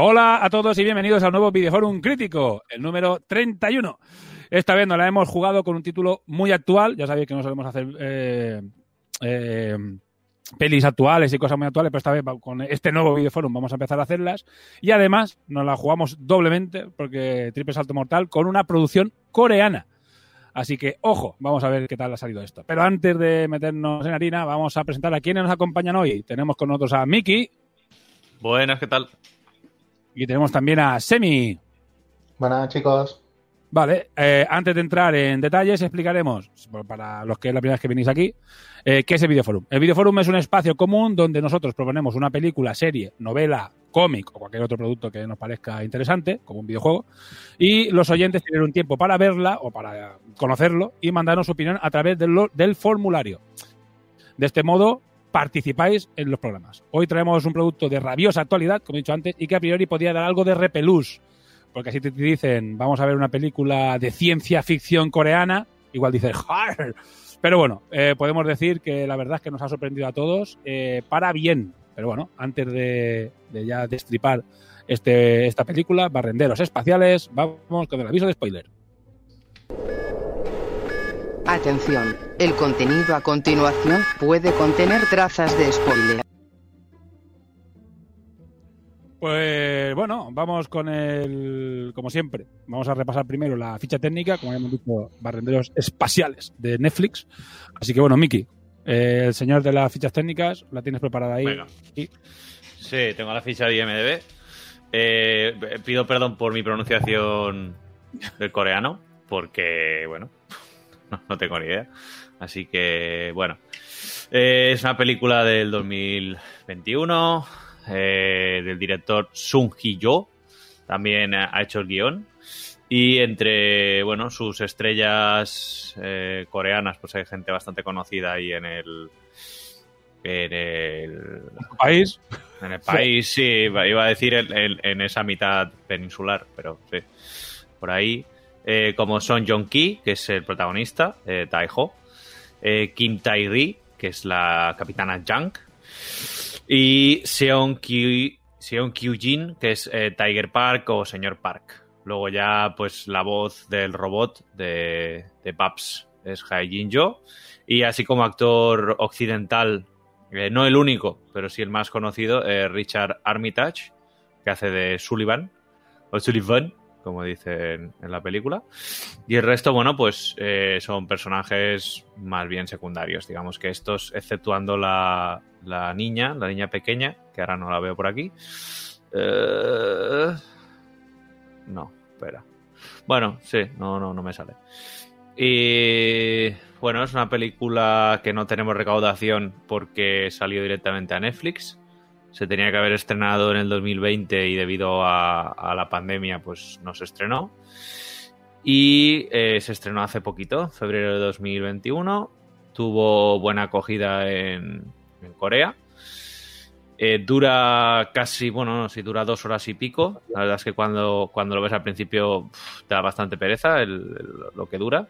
Hola a todos y bienvenidos al nuevo Videoforum Crítico, el número 31. Esta vez nos la hemos jugado con un título muy actual. Ya sabéis que no solemos hacer eh, eh, pelis actuales y cosas muy actuales, pero esta vez con este nuevo Videoforum vamos a empezar a hacerlas. Y además nos la jugamos doblemente, porque Triple Salto Mortal, con una producción coreana. Así que, ojo, vamos a ver qué tal ha salido esto. Pero antes de meternos en harina, vamos a presentar a quienes nos acompañan hoy. Tenemos con nosotros a Miki. Buenas, ¿qué tal? Y tenemos también a Semi. Buenas, chicos. Vale, eh, antes de entrar en detalles, explicaremos, para los que es la primera vez que venís aquí, eh, qué es el Videoforum. El Videoforum es un espacio común donde nosotros proponemos una película, serie, novela, cómic o cualquier otro producto que nos parezca interesante, como un videojuego, y los oyentes tienen un tiempo para verla o para conocerlo y mandarnos su opinión a través del, del formulario. De este modo, participáis en los programas. Hoy traemos un producto de rabiosa actualidad, como he dicho antes, y que a priori podría dar algo de repelús porque así te dicen, vamos a ver una película de ciencia ficción coreana, igual dices, ¡Jar! Pero bueno, eh, podemos decir que la verdad es que nos ha sorprendido a todos eh, para bien. Pero bueno, antes de, de ya destripar este, esta película, barrenderos espaciales, vamos con el aviso de spoiler. Atención, el contenido a continuación puede contener trazas de spoiler. Pues bueno, vamos con el, como siempre, vamos a repasar primero la ficha técnica, como hemos dicho, barrenderos espaciales de Netflix. Así que bueno, Miki, eh, el señor de las fichas técnicas, la tienes preparada ahí. Venga. Sí, tengo la ficha de IMDB. Eh, pido perdón por mi pronunciación del coreano, porque, bueno, no, no tengo ni idea. Así que, bueno, eh, es una película del 2021 eh, del director Sung Hee-jo, también ha hecho el guion. Y entre, bueno, sus estrellas eh, coreanas, pues hay gente bastante conocida ahí en el... En el país. En el país, sí, iba a decir en, en, en esa mitad peninsular, pero sí. Por ahí, eh, como Son Jong-ki, que es el protagonista, eh, Taeho, eh, Kim Tae-ri, que es la capitana Jang, y Seon Kyu, Seon Kyu-jin, que es eh, Tiger Park o Señor Park. Luego ya, pues, la voz del robot de, de Paps es Hae Jin-jo. Y así como actor occidental, no el único, pero sí el más conocido, Richard Armitage, que hace de Sullivan, o Sullivan, como dicen en la película. Y el resto, bueno, pues eh, son personajes más bien secundarios. Digamos que estos, exceptuando la, la niña, la niña pequeña, que ahora no la veo por aquí. Eh... No, espera. Bueno, sí, no, no, no me sale. Y bueno, es una película que no tenemos recaudación porque salió directamente a Netflix. Se tenía que haber estrenado en el 2020 y debido a, la pandemia, pues no se estrenó. Y eh, se estrenó hace poquito, febrero de 2021. Tuvo buena acogida en, Corea. Eh, dura casi, bueno, no, si dura dos horas y pico. La verdad es que cuando, cuando lo ves al principio te da bastante pereza lo que dura.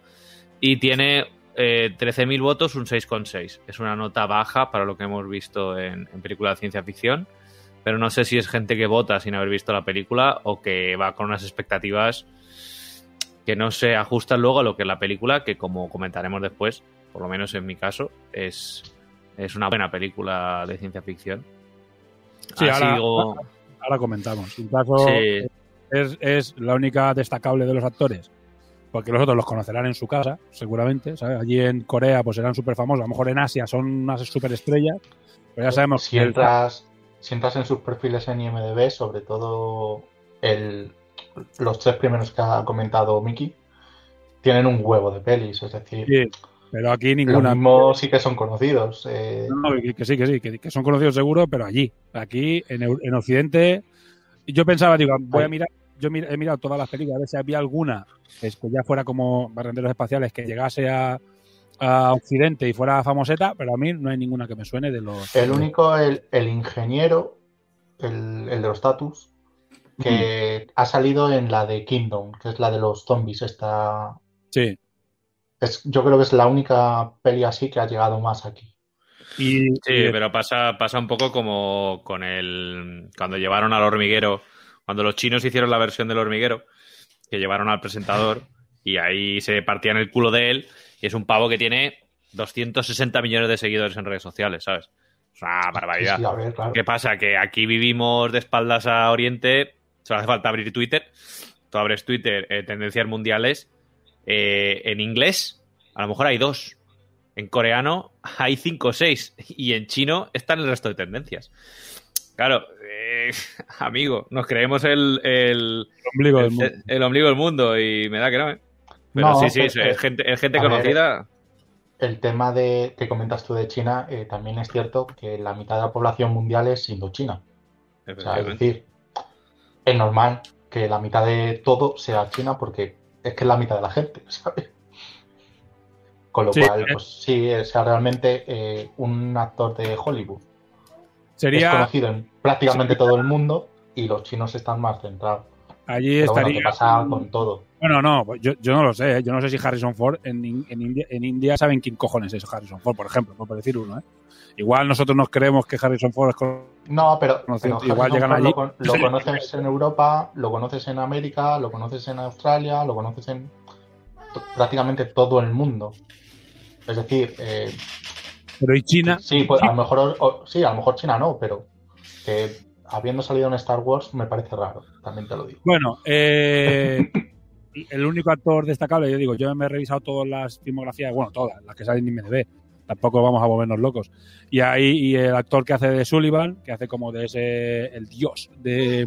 Y tiene eh, 13.000 votos, un 6,6. Es una nota baja para lo que hemos visto en, en películas de ciencia ficción. Pero no sé si es gente que vota sin haber visto la película o que va con unas expectativas que no se ajustan luego a lo que es la película, que como comentaremos después, por lo menos en mi caso, es, es una buena película de ciencia ficción. Sí, ahora, digo... ahora, comentamos. En caso, sí. es, es, la única destacable de los actores. Porque los otros los conocerán en su casa, seguramente. ¿sabes? Allí en Corea pues serán súper famosos, a lo mejor en Asia son unas superestrellas, pero ya sabemos Si que el- entras, si entras en sus perfiles en IMDB, sobre todo el, los tres primeros que ha comentado Miki, tienen un huevo de pelis, es decir, Sí, pero aquí los ninguna. mismos sí que son conocidos. eh, No, que, que sí, que sí, que, que son conocidos seguro, pero allí, aquí en, en Occidente, yo pensaba, digo, voy a mirar, yo he mirado todas las películas a ver si había alguna pues, que ya fuera como barrenderos espaciales que llegase a, a Occidente y fuera famoseta, pero a mí no hay ninguna que me suene de los. El único, el, el ingeniero, el, el de los status, que ha salido en la de Kingdom, que es la de los zombies. Esta, Sí. es, yo creo que es la única peli así que ha llegado más aquí. Y, Sí, y- pero pasa, pasa un poco como con el. Cuando llevaron al hormiguero. Cuando los chinos hicieron la versión del hormiguero, que llevaron al presentador y ahí se partían el culo de él. Y es un pavo que tiene 260 millones de seguidores en redes sociales, ¿sabes? Es una barbaridad. Sí, sí, a ver, claro. ¿Qué pasa? Que aquí vivimos de espaldas a Oriente, solo hace falta abrir Twitter. Tú abres Twitter, eh, tendencias mundiales. eh, en inglés, a lo mejor hay dos. En coreano hay cinco o seis. Y en chino están el resto de tendencias. Claro, eh, amigo, nos creemos el, el, ombligo del el- mundo. el ombligo del mundo y me da que no, ¿eh? Pero No, sí, sí, pues, es, eh, gente, es gente ver, conocida. El tema de que comentas tú de China, eh, también es cierto que la mitad de la población mundial es indochina. O sea, es decir, es normal que la mitad de todo sea China porque es que es la mitad de la gente, ¿sabes? Con lo Sí, cual, eh. pues sí, o sea realmente eh, un actor de Hollywood es sería. conocido en prácticamente todo el mundo y los chinos están más centrados. Allí Pero bueno, estaría. que pasa con todo. Bueno, no, yo, yo no lo sé. ¿eh? Yo no sé si Harrison Ford en, In- en India, en India saben quién cojones es Harrison Ford, por ejemplo, por decir uno. ¿eh? Igual nosotros nos creemos que Harrison Ford es. con- No, pero, igual llegan allí. Lo, lo conoces en Europa, lo conoces en América, lo conoces en Australia, lo conoces en prácticamente todo el mundo. Es decir, eh, Pero y China. sí, pues a lo mejor, o- sí, a lo mejor China no, pero que habiendo salido en Star Wars me parece raro, también te lo digo. Bueno, eh, el único actor destacable, yo digo, yo me he revisado todas las filmografías, bueno, todas, las que salen en IMDb. Tampoco vamos a volvernos locos. Y ahí, y el actor que hace de Sullivan, que hace como de ese, el dios de,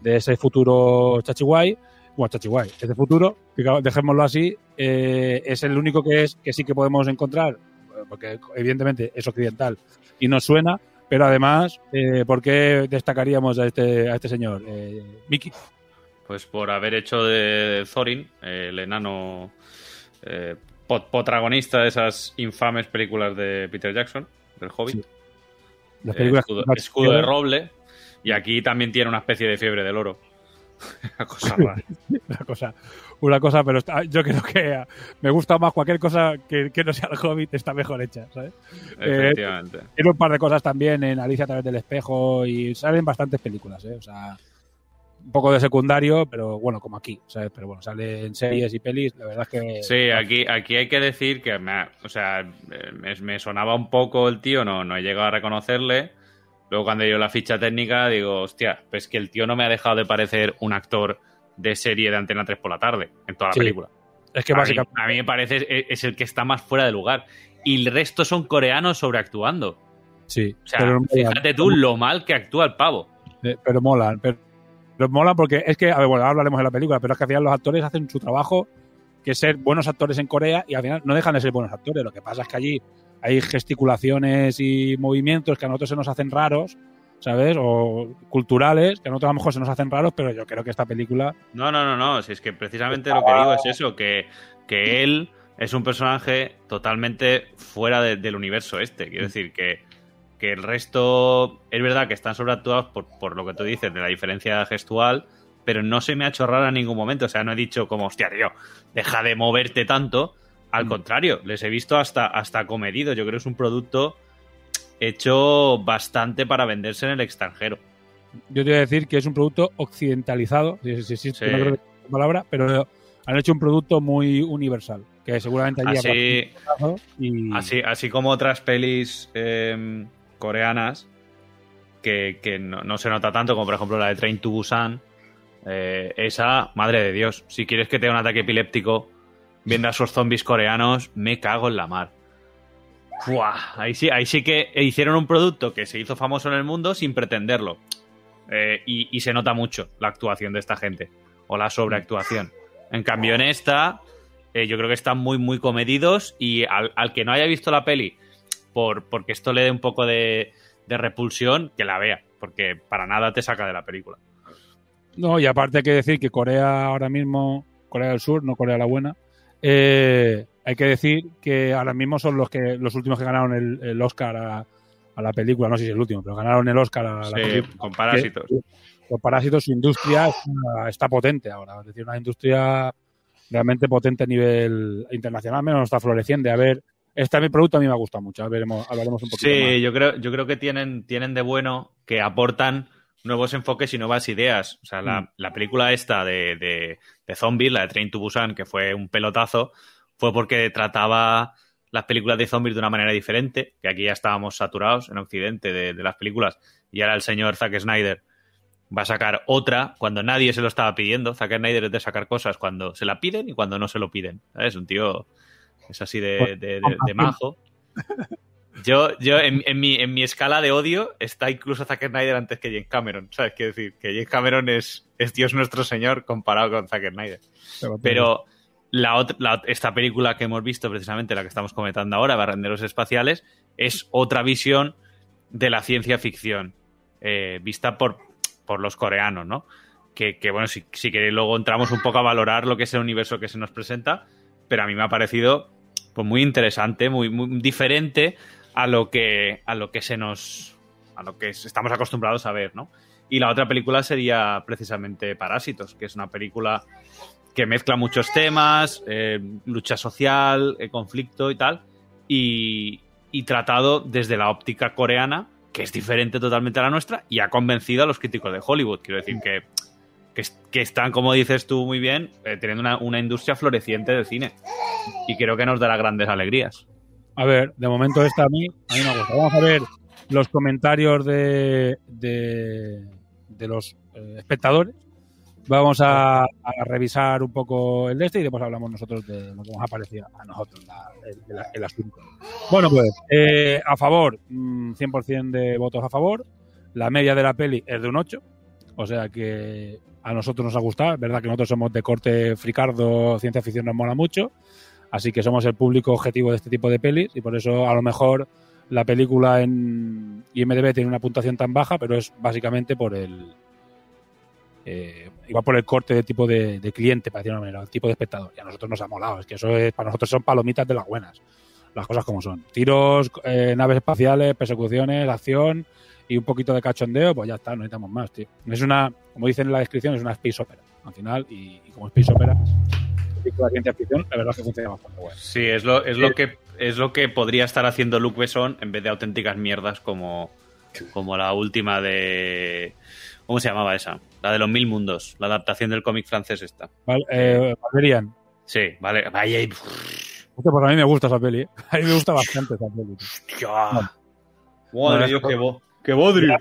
de ese futuro Chachihuay, bueno, Chachihuay, ese futuro, que dejémoslo así, eh, es el único que es que sí que podemos encontrar, porque evidentemente es occidental y nos suena, pero además, eh, ¿por qué destacaríamos a este, a este señor? Eh, Mickey. Pues por haber hecho de Thorin, eh, el enano eh, protagonista de esas infames películas de Peter Jackson, del Hobbit. Sí. Las Eh, películas escudo, que- escudo de roble. Y aquí también tiene una especie de fiebre del oro. Una cosa rara. una cosa, una cosa, pero está- yo creo que eh, me gusta más cualquier cosa que, que no sea el Hobbit, está mejor hecha, ¿sabes? Eh, Efectivamente. Tiene un par de cosas también en Alicia a través del espejo y salen bastantes películas, ¿eh? O sea, un poco de secundario, pero bueno, como aquí, ¿sabes? Pero bueno, sale en series y pelis, la verdad es que... Sí, aquí, aquí hay que decir que me, ha- o sea, eh, me, me sonaba un poco el tío, no, no he llegado a reconocerle. Luego cuando yo la ficha técnica digo, hostia, pues que el tío no me ha dejado de parecer un actor de serie de Antena 3 por la tarde, en toda la Sí. película. Es que a, mí, básicamente... a mí me parece es, es el que está más fuera de lugar. Y el resto son coreanos sobreactuando. Sí, O sea, pero, fíjate tú lo mal que actúa el pavo. Eh, pero molan, pero, pero molan porque es que, a ver, bueno, ahora hablaremos de la película, pero es que al final los actores hacen su trabajo, que es ser buenos actores en Corea, y al final no dejan de ser buenos actores. Lo que pasa es que allí hay gesticulaciones y movimientos que a nosotros se nos hacen raros, ¿sabes? O culturales, que a nosotros a lo mejor se nos hacen raros, pero yo creo que esta película. No, no, no, no. Si es que precisamente lo que digo es eso, que, que él es un personaje totalmente fuera de- del universo este. Quiero decir que, que el resto es verdad que están sobreactuados por, por lo que tú dices, de la diferencia gestual, pero no se me ha hecho raro en ningún momento. O sea, no he dicho como, hostia, tío, deja de moverte tanto. Al contrario, les he visto hasta, hasta comedidos. Yo creo que es un producto hecho bastante para venderse en el extranjero. Yo te voy a decir que es un producto occidentalizado, si, si, si- Sí. no creo que sea la palabra, pero han hecho un producto muy universal, que seguramente allí habrá Así, y Así, así como otras pelis eh, coreanas que, que no, no se nota tanto, como por ejemplo la de Train to Busan, Eh, esa, madre de Dios, si quieres que te dé un ataque epiléptico viendo a esos zombies coreanos, me cago en la mar. Ahí sí, ahí sí que hicieron un producto que se hizo famoso en el mundo sin pretenderlo. Eh, y, se nota mucho la actuación de esta gente. O la sobreactuación. En cambio, en esta, eh, yo creo que están muy, muy comedidos. Y al, al que no haya visto la peli, por, porque esto le dé un poco de, de repulsión, que la vea. Porque para nada te saca de la película. No, y aparte hay que decir que Corea ahora mismo, Corea del Sur, no Corea la Buena, eh, hay que decir que ahora mismo son los que los últimos que ganaron el, el Oscar a, a la película, no sé si es el último, pero ganaron el Oscar a la película. con Parásitos. Que- Con Parásitos su industria está, está potente ahora, es decir, una industria realmente potente a nivel internacional, menos está floreciendo. A ver, este mi producto a mí me ha gustado mucho, a ver, veremos- hablaremos un poquito más. Sí, yo creo, yo creo que tienen, tienen de bueno que aportan nuevos enfoques y nuevas ideas. O sea, la, Mm. la película esta de, de, de zombies, la de Train to Busan, que fue un pelotazo, fue porque trataba las películas de zombies de una manera diferente, que aquí ya estábamos saturados en Occidente de, de las películas, y ahora el señor Zack Snyder va a sacar otra cuando nadie se lo estaba pidiendo. Zack Snyder es de sacar cosas cuando se la piden y cuando no se lo piden. ¿Sabes? Un tío es así de, de, de- de majo. Yo, yo en, en mi, en mi escala de odio está incluso Zack Snyder antes que James Cameron. ¿Sabes? Quiero decir, que James Cameron es, es Dios nuestro Señor comparado con Zack Snyder. Pero la ot- la- esta película que hemos visto, precisamente la que estamos comentando ahora, Barrenderos Espaciales, es otra visión de la ciencia ficción, eh, vista por, por los coreanos, ¿no? Que, que, bueno, si, si queréis luego entramos un poco a valorar lo que es el universo que se nos presenta, pero a mí me ha parecido pues muy interesante, muy, muy diferente a lo que a lo que se nos a lo que estamos acostumbrados a ver, ¿no? Y la otra película sería precisamente Parásitos, que es una película que mezcla muchos temas, eh, lucha social, eh, conflicto y tal, y, tratado desde la óptica coreana, que es diferente totalmente a la nuestra, y ha convencido a los críticos de Hollywood. Quiero decir que, que, es- que están, como dices tú muy bien, eh, teniendo una, una industria floreciente del cine. Y creo que nos dará grandes alegrías. A ver, de momento esta a mí, a mí me gusta. Vamos a ver los comentarios de, de, los eh, espectadores. Vamos a, revisar un poco el de este y después hablamos nosotros de lo que nos ha parecido a nosotros el, asunto. Bueno, pues eh, a favor, mm, 100% de votos a favor. La media de la peli es de un 8. O sea que a nosotros nos ha gustado. Es verdad que nosotros somos de corte fricardo, ciencia ficción nos mola mucho. Así que somos el público objetivo de este tipo de pelis y por eso a lo mejor la película en IMDb tiene una puntuación tan baja, pero es básicamente por el eh, igual por el corte de tipo de, cliente, para decirlo de una manera, el tipo de espectador. Y a nosotros nos ha molado, es que eso es, para nosotros son palomitas de las buenas, las cosas como son. Tiros, eh, naves espaciales, persecuciones, acción y un poquito de cachondeo, pues ya está, no necesitamos más, tío. Es una, como dicen en la descripción, es una space opera, al final, y como space opera, película de ciencia ficción, la verdad es que funciona bastante bueno. Sí, es lo, es lo que es lo que podría estar haciendo Luc Besson en vez de auténticas mierdas como, como la última de. ¿Cómo se llamaba esa? La de los mil mundos, la adaptación del cómic francés esta. Val- eh, Valerian. Sí, vale. Vaya, y- Hostia, pues a mí me gusta esa peli. ¿eh? A mí me gusta bastante esa peli. tío. Madre Bueno, Dios, qué, bo- qué bodrio. Ya,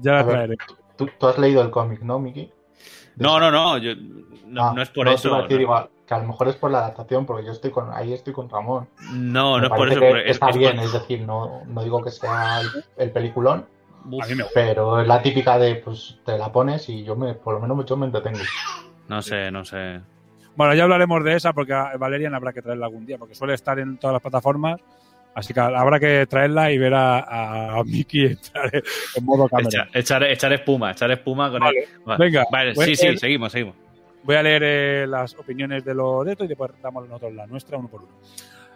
ya la traeré. ¿Tú, tú has leído el cómic, ¿no, Miki? No, no, no, yo- no, Ah, no es por te eso. iba a decir no. igual, que a lo mejor es por la adaptación, porque yo estoy con ahí estoy con Ramón. No, Me no es por eso. que porque es- está es bien, es decir, no, no digo que sea el, el peliculón, Uf, pero es la típica de, pues, te la pones y yo me, por lo menos yo me entretengo. No sé, no sé. Bueno, ya hablaremos de esa porque a Valerian habrá que traerla algún día porque suele estar en todas las plataformas. Así que habrá que traerla y ver a, a Mickey entrar en modo cámara. Echar, echar, echar espuma, echar espuma con Vale, el. Venga, Vale, voy sí, sí, seguimos, seguimos. Voy a leer eh, las opiniones de los de esto y después damos nosotros la nuestra uno por uno.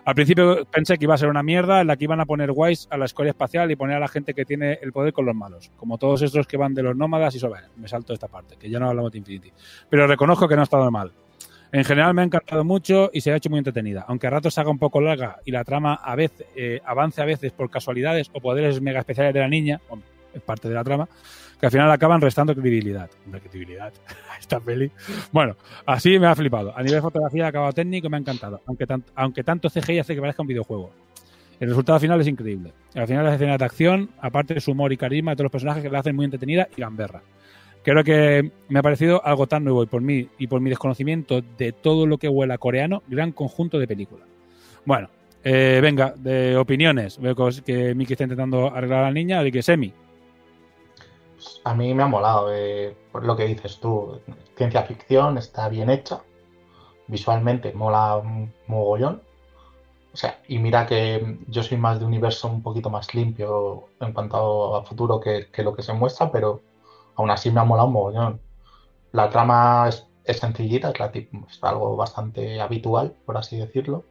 Al principio pensé que iba a ser una mierda en la que iban a poner guays a la escoria espacial y poner a la gente que tiene el poder con los malos, como todos estos que van de los nómadas y sobre. Me salto esta parte, que ya no hablamos de Infinity. Pero reconozco que no ha estado mal. En general me ha encantado mucho y se ha hecho muy entretenida, aunque a ratos se haga un poco larga y la trama a veces eh, avance a veces por casualidades o poderes mega especiales de la niña, es parte de la trama, que al final acaban restando credibilidad. Qué credibilidad esta peli. Bueno, así me ha flipado. A nivel de fotografía, acabado técnico, me ha encantado, aunque, aunque tanto CGI hace que parezca un videojuego. El resultado final es increíble. Al final las escenas de acción, aparte de su humor y carisma de todos los personajes que la hacen muy entretenida y gamberra. creo que me ha parecido algo tan nuevo y por mí y por mi desconocimiento de todo lo que huele a coreano, gran conjunto de películas. Bueno, eh, venga, de opiniones. Veo que Miki está intentando arreglar a la niña, así que Semi. A mí me ha molado, eh, por lo que dices tú. Ciencia ficción está bien hecha. Visualmente mola un mogollón. O sea, y mira que yo soy más de un universo un poquito más limpio en cuanto a futuro que, que lo que se muestra, pero aún así me ha molado un mogollón. La trama es, es sencillita, es algo bastante habitual, por así decirlo,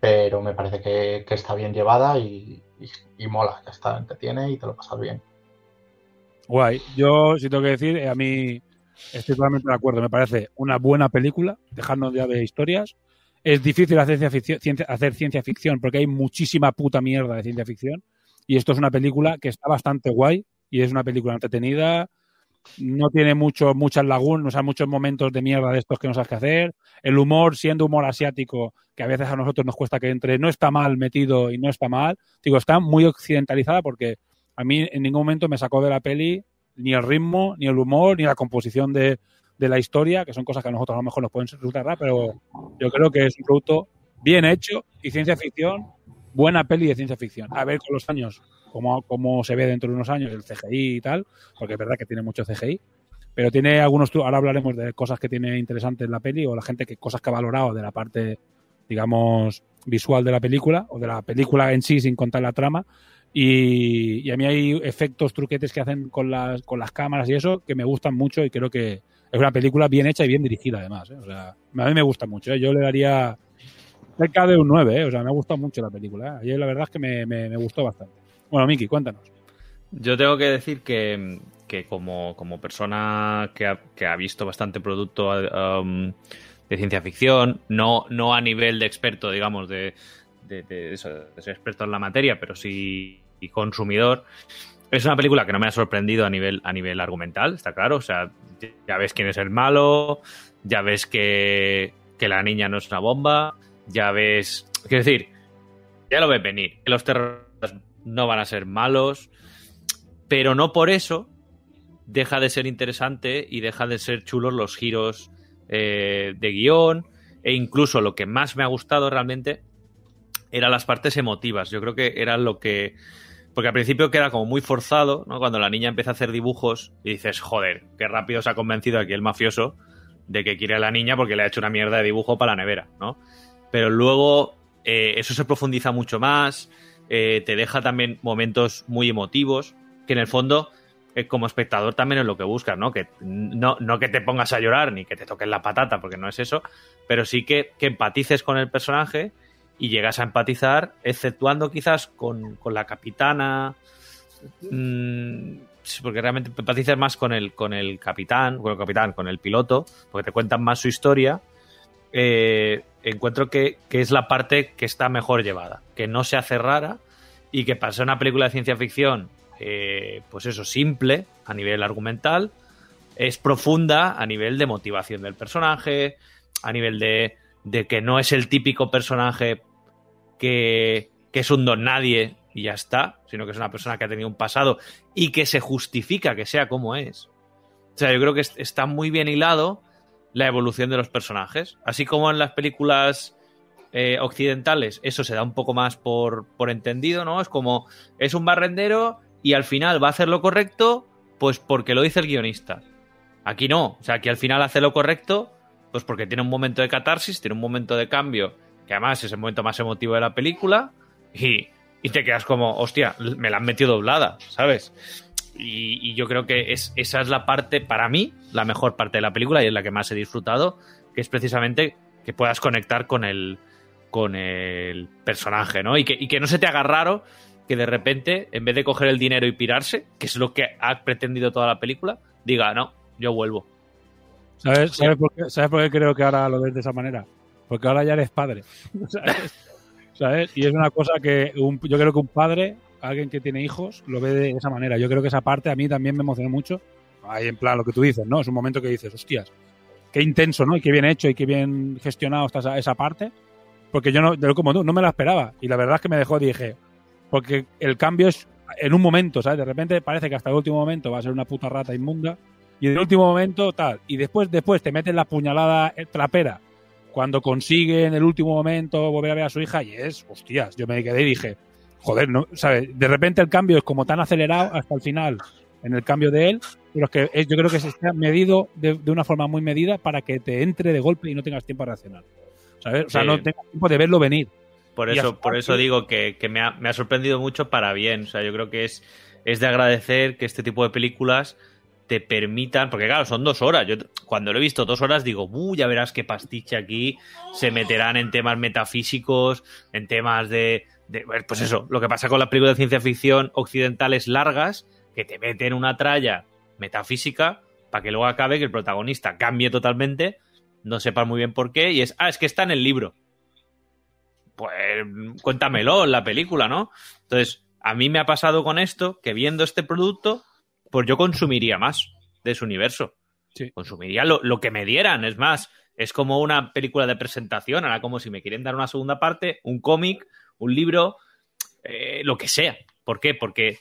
pero me parece que, que está bien llevada y, y- y mola, ya está, entretiene y te lo pasas bien. Guay. Yo, si tengo que decir, eh, a mí estoy totalmente de acuerdo. Me parece una buena película, dejando ya de historias. Es difícil hacer ciencia ficción, ciencia- hacer ciencia ficción porque hay muchísima puta mierda de ciencia ficción. Y esto es una película que está bastante guay y es una película entretenida. No tiene mucho, muchas lagunas, o sea, muchos momentos de mierda de estos que no sabes qué hacer. El humor, siendo humor asiático, que a veces a nosotros nos cuesta que entre, no está mal metido y no está mal. Digo, está muy occidentalizada porque a mí en ningún momento me sacó de la peli ni el ritmo, ni el humor, ni la composición de, de la historia, que son cosas que a nosotros a lo mejor nos pueden resultar raras, pero yo creo que es un producto bien hecho y ciencia ficción, buena peli de ciencia ficción. A ver con los años cómo, cómo se ve dentro de unos años el CGI y tal, porque es verdad que tiene mucho CGI, pero tiene algunos, ahora hablaremos de cosas que tiene interesantes en la peli o la gente que cosas que ha valorado de la parte, digamos, visual de la película o de la película en sí sin contar la trama. Y, a mí hay efectos, truquetes que hacen con las, con las cámaras y eso que me gustan mucho y creo que es una película bien hecha y bien dirigida además. ¿eh? O sea, a mí me gusta mucho. ¿eh? Yo le daría cerca de un 9. ¿eh? O sea, me ha gustado mucho la película. ¿eh? Ayer la verdad es que me, me- gustó bastante. Bueno, Miki, cuéntanos. Yo tengo que decir que, que como, como persona que ha, que ha visto bastante producto um, de ciencia ficción, no, no a nivel de experto, digamos, de, de, de de ser experto en la materia, pero sí y consumidor, es una película que no me ha sorprendido a nivel, a nivel argumental, está claro. O sea, ya ves quién es el malo, ya ves que, que la niña no es una bomba, ya ves. Quiero decir, ya lo ves venir. que Los terroristas no van a ser malos, pero no por eso deja de ser interesante y deja de ser chulos los giros eh, de guion e incluso lo que más me ha gustado realmente eran las partes emotivas. Yo creo que era lo que... Porque al principio queda como muy forzado, ¿no? Cuando la niña empieza a hacer dibujos y dices, joder, qué rápido se ha convencido aquí el mafioso de que quiere a la niña porque le ha hecho una mierda de dibujo para la nevera, ¿no? Pero luego eh, eso se profundiza mucho más, eh, te deja también momentos muy emotivos, que en el fondo, eh, como espectador también es lo que buscas, ¿no? Que no, no que te pongas a llorar ni que te toques la patata, porque no es eso, pero sí que, que empatices con el personaje y llegas a empatizar, exceptuando quizás con, con la capitana. mm, porque realmente empatizas más con el, con el capitán, con el capitán, con el piloto, porque te cuentan más su historia. eh, encuentro que, que es la parte que está mejor llevada, que no se hace rara y que para ser una película de ciencia ficción, eh, pues eso, simple a nivel argumental, es profunda a nivel de motivación del personaje, a nivel de, de que no es el típico personaje que, es un don nadie y ya está, sino que es una persona que ha tenido un pasado y que se justifica que sea como es. O sea, yo creo que es- está muy bien hilado la evolución de los personajes. Así como en las películas eh, occidentales, eso se da un poco más por, por entendido, ¿no? Es como, es un barrendero y al final va a hacer lo correcto, pues porque lo dice el guionista. Aquí no, o sea, aquí al final hace lo correcto, pues porque tiene un momento de catarsis, tiene un momento de cambio, que además es el momento más emotivo de la película, y, y te quedas como, hostia, me la han metido doblada, ¿sabes? Y, y yo creo que es, esa es la parte, para mí, la mejor parte de la película y es la que más he disfrutado, que es precisamente que puedas conectar con el, con el personaje, ¿no? Y que, y que no se te haga raro que de repente, en vez de coger el dinero y pirarse, que es lo que ha pretendido toda la película, diga, no, yo vuelvo. ¿Sabes, sabes, por qué, ¿Sabes por qué creo que ahora lo ves de esa manera? Porque ahora ya eres padre. ¿Sabes? ¿Sabes? Y es una cosa que un- yo creo que un padre, alguien que tiene hijos, lo ve de esa manera. Yo creo que esa parte a mí también me emocionó mucho. Ahí en plan lo que tú dices, ¿no? Es un momento que dices, hostias, qué intenso, ¿no? Y qué bien hecho y qué bien gestionado está esa, esa parte. Porque yo no, de- como tú, no me la esperaba. Y la verdad es que me dejó, dije, porque el cambio es en un momento, ¿sabes? De repente parece que hasta el último momento va a ser una puta rata inmunda y en el último momento tal. Y después, después te meten la puñalada trapera cuando consigue en el último momento volver a ver a su hija y es, hostias, yo me quedé y dije, joder, ¿no? ¿sabes? De repente el cambio es como tan acelerado hasta el final en el cambio de él, pero es que es- yo creo que se está medido de, de una forma muy medida para que te entre de golpe y no tengas tiempo a reaccionar. ¿Sabes? O sea, Sí. no tengas tiempo de verlo venir. Por eso, por eso digo que, que me, ha, me ha sorprendido mucho para bien. O sea, yo creo que es, es de agradecer que este tipo de películas te permitan, porque claro, son dos horas. Yo cuando lo he visto dos horas digo, uh, ya verás qué pastiche aquí. Se meterán en temas metafísicos, en temas de, pues eso, lo que pasa con las películas de ciencia ficción occidentales largas, que te meten una tralla metafísica para que luego acabe que el protagonista cambie totalmente, no sepas muy bien por qué, y es, ah, es que está en el libro pues cuéntamelo en la película, ¿no? Entonces, a mí me ha pasado con esto que viendo este producto, pues yo consumiría más de ese universo. Consumiría lo, lo que me dieran, es más, es como una película de presentación, ahora como si me quieren dar una segunda parte, un cómic, un libro, eh, lo que sea. ¿Por qué? Porque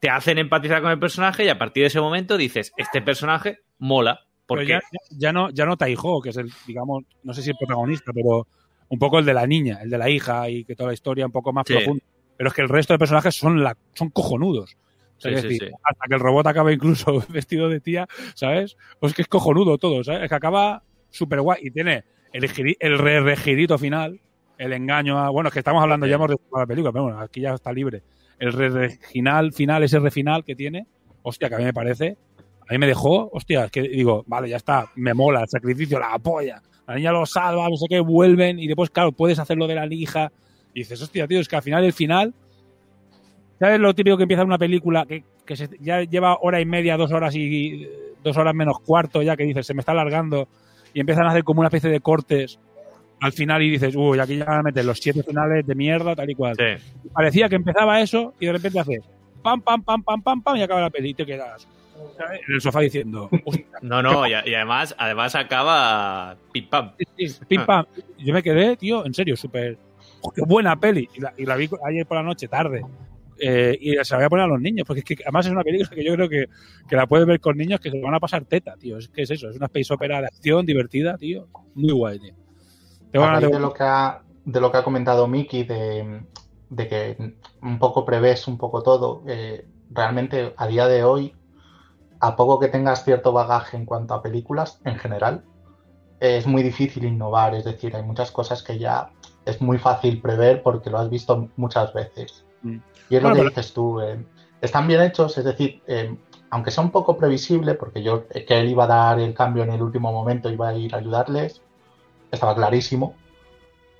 te hacen empatizar con el personaje y a partir de ese momento dices, este personaje mola. ¿Por Pero qué? ya, ya- ya no, ya no Taiho, que es el, digamos, no sé si el protagonista, pero un poco el de la niña, el de la hija y que toda la historia un poco más Sí. profunda. Pero es que el resto de personajes son, la, son cojonudos. O sea, Sí, es sí, decir, sí. hasta que el robot acaba incluso vestido de tía, ¿sabes? Pues que es cojonudo todo, ¿sabes? Es que acaba súper guay y tiene el, el re regirito final, el engaño a... Bueno, es que estamos hablando, ya hemos de la película, pero bueno, aquí ya está libre. El re regional final, ese re final que tiene, hostia, que a mí me parece, a mí me dejó, hostia, es que digo, vale, ya está, me mola el sacrificio, la apoya, la niña lo salva, no sé qué, vuelven y después, claro, puedes hacerlo de la lija y dices, hostia, tío, es que al final, el final, ¿sabes lo típico que empieza una película que, que se- ya lleva hora y media, dos horas y dos horas menos cuarto ya que dices, se me está alargando y empiezan a hacer como una especie de cortes al final y dices, uy, aquí ya van a meter los siete finales de mierda, tal y cual. Parecía que empezaba eso y de repente hace pam, pam, pam, pam, pam, pam y acaba la peli y te quedas ¿sabes? en el sofá diciendo, No, no, y, además, además acaba pim pam. pim pam. Yo me quedé, tío, en serio, súper. oh, ¡Qué buena peli! Y la, y la vi ayer por la noche, tarde. Eh, y se la voy a poner a los niños, porque es que además es una película que yo creo que, que la puedes ver con niños que se van a pasar teta, tío. Es que es eso, es una space opera de acción divertida, tío. Muy guay, tío. A raíz de- lo que ha, de lo que ha comentado Miki, de, de que un poco prevés un poco todo, eh, realmente a día de hoy, a poco que tengas cierto bagaje en cuanto a películas en general, es muy difícil innovar. Es decir, hay muchas cosas que ya es muy fácil prever porque lo has visto muchas veces. Mm. Y es Bueno, lo que pero- dices tú. eh, están bien hechos, es decir, eh, aunque sea un poco previsible, porque yo eh, que él iba a dar el cambio en el último momento, iba a ir a ayudarles, estaba clarísimo.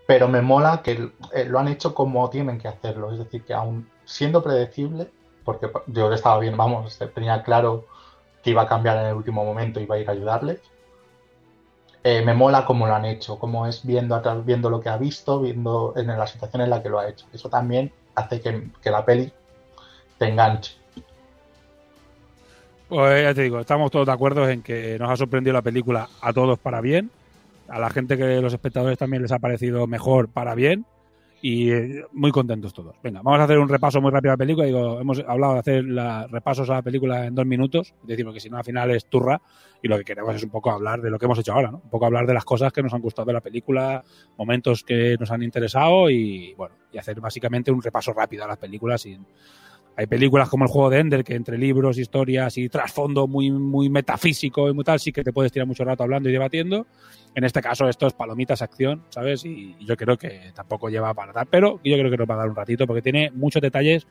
Pero me mola que lo han hecho como tienen que hacerlo. Es decir, que aún siendo predecible, porque yo estaba bien, vamos, tenía claro que iba a cambiar en el último momento, iba a ir a ayudarles. Eh, me mola cómo lo han hecho, cómo es viendo, atrás- viendo lo que ha visto, viendo en la situación en la que lo ha hecho. Eso también hace que, que la peli te enganche. Pues ya te digo, estamos todos de acuerdo en que nos ha sorprendido la película a todos para bien. A la gente que los espectadores también les ha parecido mejor para bien. Y eh, muy contentos todos. Venga, vamos a hacer un repaso muy rápido a la película. Digo, hemos hablado de hacer la- repasos a la película en dos minutos. Es decir, porque si no, al final es turra. Y lo que queremos es un poco hablar de lo que hemos hecho ahora. Un poco hablar de las cosas que nos han gustado de la película, momentos que nos han interesado y, bueno, y hacer básicamente un repaso rápido a las películas sin, hay películas como el juego de Ender que entre libros, historias y trasfondo muy, muy metafísico y muy tal, sí que te puedes tirar mucho rato hablando y debatiendo. En este caso, esto es palomitas acción, ¿sabes? Y, yo creo que tampoco lleva para dar, pero yo creo que nos va a dar un ratito porque tiene muchos detalles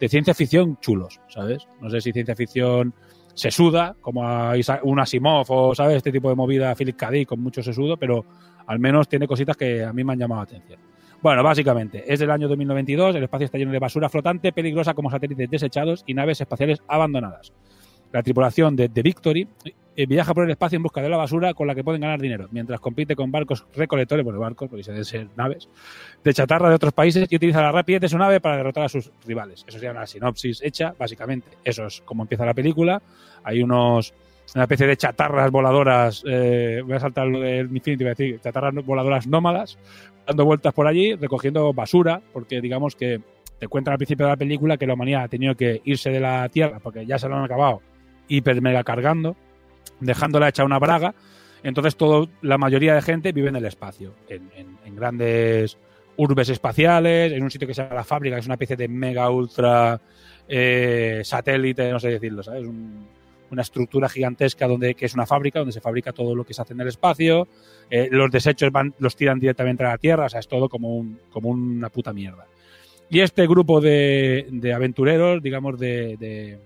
de ciencia ficción chulos, ¿sabes? No sé si ciencia ficción se suda, como a un Asimov o, ¿sabes? Este tipo de movida, Philip K. Con mucho sesudo, pero al menos tiene cositas que a mí me han llamado la atención. Bueno, básicamente, es del año 2092, el espacio está lleno de basura flotante, peligrosa como satélites desechados y naves espaciales abandonadas. La tripulación de The Victory eh, viaja por el espacio en busca de la basura con la que pueden ganar dinero, mientras compite con barcos recolectores, bueno, barcos, porque se deben ser naves, de chatarra de otros países y utiliza la rapidez de su nave para derrotar a sus rivales. Eso sería una sinopsis hecha, básicamente. Eso es como empieza la película. Hay unos una especie de chatarras voladoras, eh, voy a saltar del Infinity, voy a decir, chatarras voladoras nómadas, dando vueltas por allí, recogiendo basura, porque digamos que te cuentan al principio de la película que la humanidad ha tenido que irse de la Tierra porque ya se lo han acabado hiper mega cargando dejándola hecha una braga. Entonces, todo, la mayoría de gente vive en el espacio, en, grandes urbes espaciales, en un sitio que se llama la fábrica, que es una especie de mega ultra eh, satélite, no sé decirlo, ¿sabes? Una estructura gigantesca donde que es una fábrica donde se fabrica todo lo que se hace en el espacio. Eh, los desechos van, los tiran directamente a la Tierra, o sea, es todo como, un, como una puta mierda. Y este grupo de, de aventureros, digamos, de, de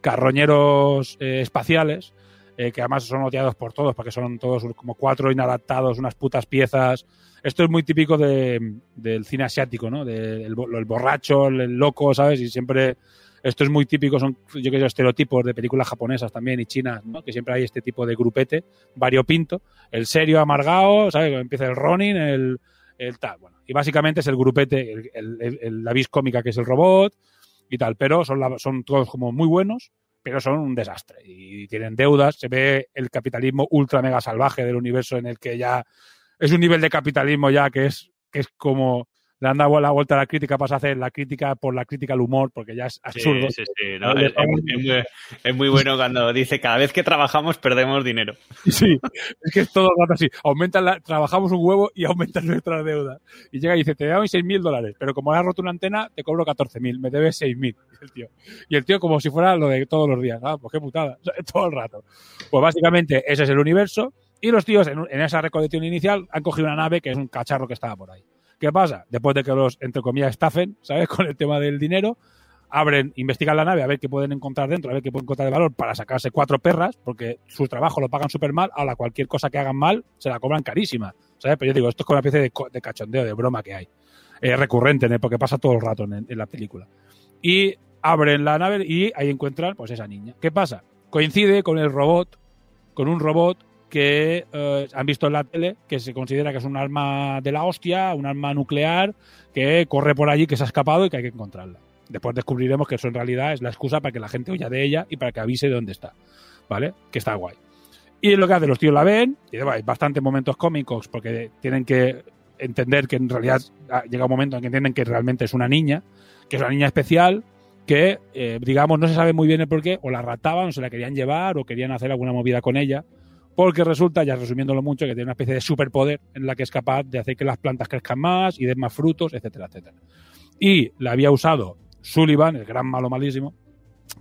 carroñeros eh, espaciales, eh, que además son odiados por todos, porque son todos como cuatro inadaptados, unas putas piezas. Esto es muy típico de- del cine asiático, ¿no? Del bo- el borracho, el, el loco, ¿sabes? Y siempre esto es muy típico, son yo que sé, estereotipos de películas japonesas también y chinas, ¿no? Que siempre hay este tipo de grupete variopinto, el serio amargado, ¿sabes? Empieza el Ronin, el, el tal, bueno. Y básicamente es el grupete, la vis cómica que es el robot y tal, pero son, son todos como muy buenos, pero son un desastre y tienen deudas. Se ve el capitalismo ultra mega salvaje del universo en el que ya es un nivel de capitalismo ya que es, que es como le han dado la vuelta a la crítica, pasa a hacer la crítica por la crítica al humor, porque ya es Sí, absurdo. sí, sí, no, es, es muy- es bueno cuando dice cada vez que trabajamos perdemos dinero. Sí, es que es todo el rato así. Aumentan la, trabajamos un huevo y aumentan nuestras deudas. Y llega y dice, te doy 6.000 dólares, pero como has roto una antena, te cobro 14.000, me debes 6.000. dice El tío. Y el tío como si fuera lo de todos los días. Ah, pues qué putada. Todo el rato. Pues básicamente ese es el universo. Y los tíos en, en esa recolección inicial han cogido una nave que es un cacharro que estaba por ahí. ¿Qué pasa? Después de que los, entre comillas, estafen, ¿sabes? Con el tema del dinero, abren, investigan la nave a ver qué pueden encontrar dentro, a ver qué pueden encontrar de valor para sacarse cuatro perras, porque su trabajo lo pagan súper mal, a la cualquier cosa que hagan mal se la cobran carísima, ¿sabes? Pero yo digo, esto es como una especie de, cachondeo, de broma que hay. Eh, recurrente, porque pasa todo el rato en, en la película. Y abren la nave y ahí encuentran, pues, esa niña. ¿Qué pasa? Coincide con el robot, con un robot que eh, han visto en la tele que se considera que es un arma de la hostia, un arma nuclear que corre por allí, que se ha escapado y que hay que encontrarla. Después descubriremos que eso en realidad es la excusa para que la gente huya de ella y para que avise de dónde está. ¿Vale? Que está guay. Y lo que hacen, los tíos la ven, y hay bastantes momentos cómicos porque tienen que entender que en realidad llega un momento en que entienden que realmente es una niña, que es una niña especial, que eh, digamos no se sabe muy bien el por qué, o la rataban, o se la querían llevar, o querían hacer alguna movida con ella, porque resulta, ya resumiéndolo mucho, que tiene una especie de superpoder en la que es capaz de hacer que las plantas crezcan más y den más frutos, etcétera, etcétera. Y la había usado Sullivan, el gran malo malísimo,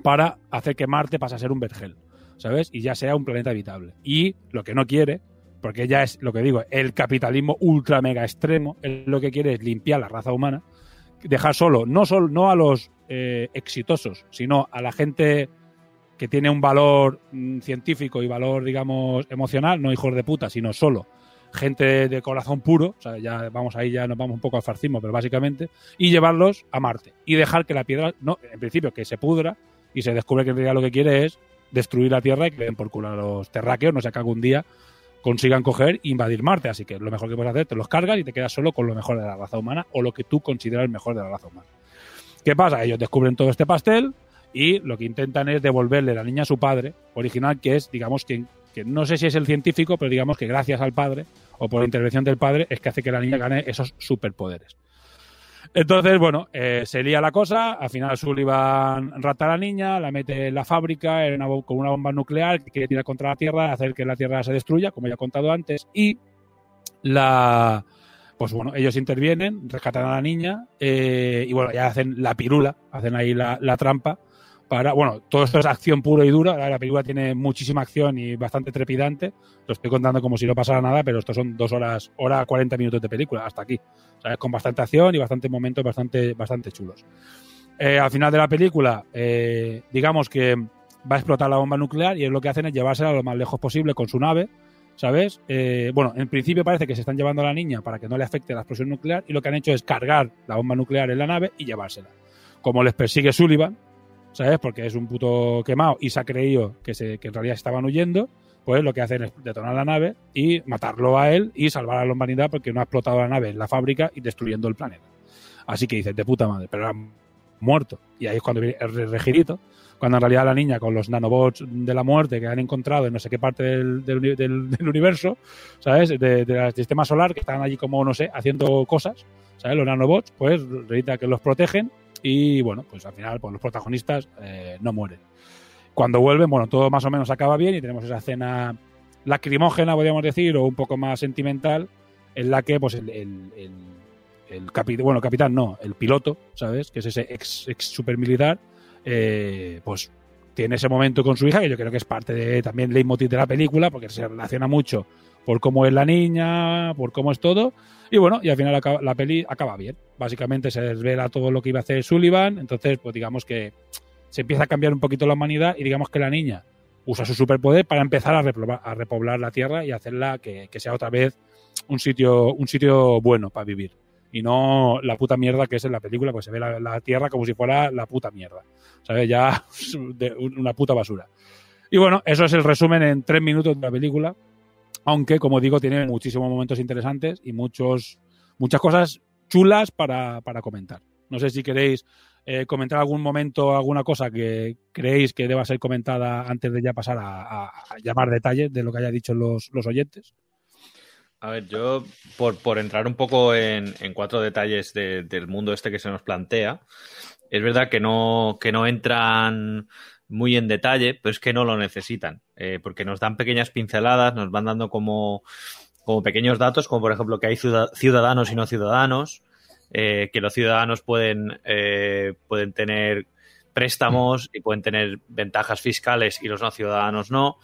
para hacer que Marte pase a ser un vergel, ¿sabes? Y ya sea un planeta habitable. Y lo que no quiere, porque ya es lo que digo, el capitalismo ultra mega extremo, él lo que quiere es limpiar la raza humana, dejar solo, no, solo, no a los eh, exitosos, sino a la gente que tiene un valor mm, científico y valor, digamos, emocional, no hijos de puta, sino solo gente de corazón puro, o sea, ya vamos ahí, ya nos vamos un poco al farcismo, pero básicamente, y llevarlos a Marte y dejar que la piedra, no, en principio, que se pudra y se descubre que en realidad lo que quiere es destruir la Tierra y que den por culo a los terráqueos, no sé que algún día consigan coger e invadir Marte. Así que lo mejor que puedes hacer, te los cargas y te quedas solo con lo mejor de la raza humana o lo que tú consideras mejor de la raza humana. ¿Qué pasa? Ellos descubren todo este pastel y lo que intentan es devolverle la niña a su padre original, que es, digamos, quien, que no sé si es el científico, pero digamos que gracias al padre o por la intervención del padre es que hace que la niña gane esos superpoderes. Entonces, bueno, eh, se lía la cosa, al final Sullivan rata a la niña, la mete en la fábrica en una con una bomba nuclear que quiere tirar contra la Tierra, hacer que la Tierra se destruya, como ya he contado antes, y la... Pues bueno, ellos intervienen, rescatan a la niña y bueno, ya hacen la pirula, hacen ahí la trampa para, bueno, todo esto es acción pura y dura, la, la película tiene muchísima acción y bastante trepidante, lo estoy contando como si no pasara nada, pero estos son dos horas, hora 40 minutos de película, hasta aquí, con bastante acción y bastantes momentos bastante, bastante chulos. Eh, al final de la película, eh, digamos que va a explotar la bomba nuclear y es lo que hacen es llevársela lo más lejos posible con su nave, ¿sabes? Eh, bueno, en principio parece que se están llevando a la niña para que no le afecte la explosión nuclear y lo que han hecho es cargar la bomba nuclear en la nave y llevársela. Como les persigue Sullivan, ¿sabes? Porque es un puto quemado y se ha creído que, se, que en realidad estaban huyendo, pues lo que hacen es detonar la nave y matarlo a él y salvar a la humanidad porque no ha explotado la nave en la fábrica y destruyendo el planeta. Así que dices, de puta madre, pero era muerto. Y ahí es cuando viene el regirito, cuando en realidad la niña con los nanobots de la muerte que han encontrado en no sé qué parte del, del, del, del universo, ¿sabes? Del de, sistema solar, que están allí como, no sé, haciendo cosas, ¿sabes? Los nanobots, pues que los protegen y bueno, pues al final pues los protagonistas eh, no mueren. cuando vuelven, bueno, todo más o menos acaba bien y tenemos esa escena lacrimógena, podríamos decir, o un poco más sentimental, en la que pues el, el, el, el capi- bueno, capitán no, el piloto, ¿sabes? Que es ese ex, ex supermilitar, eh, pues tiene ese momento con su hija, que yo creo que es parte de también leitmotiv de la película, porque se relaciona mucho por cómo es la niña, por cómo es todo. Y bueno, y al final acaba- la peli acaba bien. Básicamente se desvela todo lo que iba a hacer Sullivan, entonces pues digamos que se empieza a cambiar un poquito la humanidad y digamos que la niña usa su superpoder para empezar a repoblar, a repoblar la Tierra y hacerla que, que sea otra vez un sitio, un sitio bueno para vivir. Y no la puta mierda que es en la película, pues se ve la, Tierra como si fuera la puta mierda. ¿Sabes? Ya de una puta basura. Y bueno, eso es el resumen en tres minutos de la película. Aunque, como digo, tiene muchísimos momentos interesantes y muchos, muchas cosas chulas para, para comentar. No sé si queréis eh, comentar algún momento, alguna cosa que creéis que deba ser comentada antes de ya pasar a, a- a llamar detalles de lo que haya dicho los, los oyentes. A ver, yo, por, por entrar un poco en, en cuatro detalles de- del mundo este que se nos plantea, es verdad que no, que no entran muy en detalle, pero es que no lo necesitan, eh, porque nos dan pequeñas pinceladas, nos van dando como, como pequeños datos, como por ejemplo que hay ciuda- ciudadanos y no ciudadanos, eh, que los ciudadanos pueden, eh, pueden tener préstamos y pueden tener ventajas fiscales y los no ciudadanos no,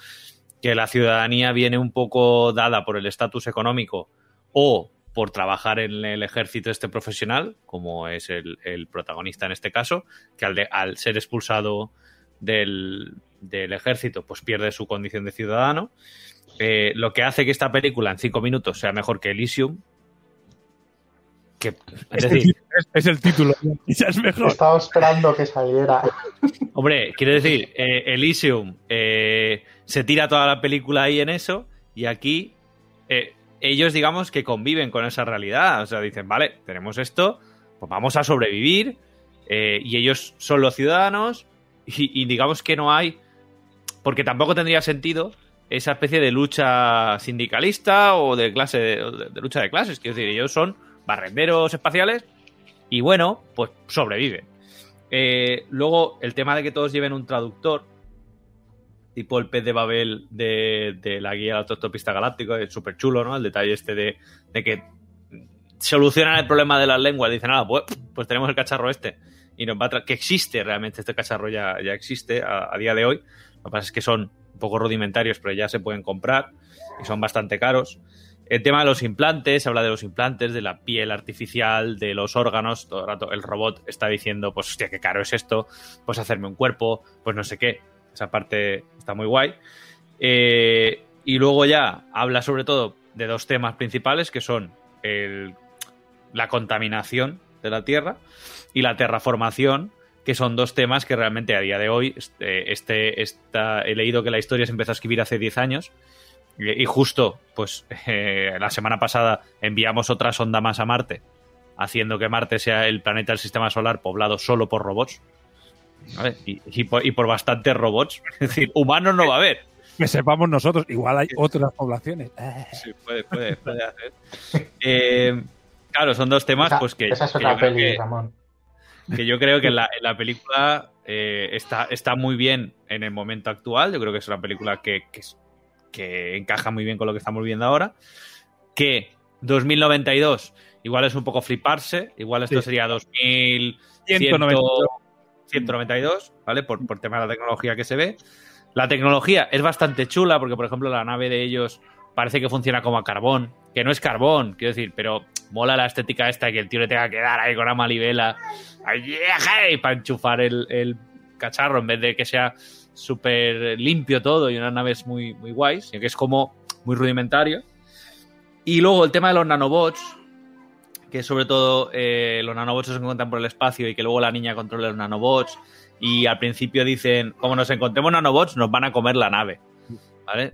que la ciudadanía viene un poco dada por el estatus económico o por trabajar en el ejército este profesional, como es el, protagonista en este caso, que al, de- al ser expulsado del, del ejército, pues pierde su condición de ciudadano. Eh, lo que hace que esta película en cinco minutos sea mejor que Elysium. Que, es Es, decir, es- es el título, es mejor. Estaba esperando que saliera. Hombre, quiero decir, eh, Elysium eh, se tira toda la película ahí en eso y aquí eh, ellos digamos que conviven con esa realidad. O sea, dicen, vale, tenemos esto, pues vamos a sobrevivir eh, y ellos son los ciudadanos y, y digamos que no hay, porque tampoco tendría sentido esa especie de lucha sindicalista o de clase de, o de- de lucha de clases. Quiero decir, ellos son barrenderos espaciales y bueno, pues sobreviven. Eh, luego, el tema de que todos lleven un traductor, tipo el pez de Babel de, de la guía del autostopista galáctico, es súper chulo, ¿no? El detalle este de, de que solucionan el problema de las lenguas, dicen, ah, pues, pues tenemos el cacharro este. Y nos va a que existe realmente, este cacharro ya, ya existe a, a día de hoy. Lo que pasa es que son un poco rudimentarios, pero ya se pueden comprar y son bastante caros. El tema de los implantes, habla de los implantes, de la piel artificial, de los órganos. Todo el rato el robot está diciendo, pues hostia, qué caro es esto, pues hacerme un cuerpo, pues no sé qué. Esa parte está muy guay. Eh, y luego ya habla sobre todo de dos temas principales que son la contaminación de la Tierra y la terraformación, que son dos temas que realmente a día de hoy, este, este- he leído que la historia se empezó a escribir hace 10 años y y justo, pues eh, la semana pasada enviamos otra sonda más a Marte, haciendo que Marte sea el planeta del sistema solar poblado solo por robots. ¿vale? Y, y por, y por bastantes robots. Es decir, humanos no va a haber. Que sepamos nosotros, igual hay otras poblaciones. Sí, puede, puede, puede hacer. Eh, claro, son dos temas Esa, pues que, esa es que otra yo creo peli, que- Ramón. que yo creo que en la, en la película eh, está, está muy bien en el momento actual. Yo creo que es una película que, que, es- que encaja muy bien con lo que estamos viendo ahora. Que 2092 igual es un poco fliparse. Igual esto Sí. sería 2192, 192. 192, ¿vale? Por, por tema de la tecnología que se ve. La tecnología es bastante chula porque, por ejemplo, la nave de ellos parece que funciona como a carbón, que no es carbón, quiero decir, pero mola la estética esta que el tío le tenga que dar ahí con una malivela para enchufar el, el cacharro en vez de que sea súper limpio todo y unas naves muy, muy guays, sino que es como muy rudimentario. Y luego el tema de los nanobots, que sobre todo eh, los nanobots se encuentran por el espacio y que luego la niña controla los nanobots. Y al principio dicen, como nos encontremos nanobots, nos van a comer la nave. ¿Vale?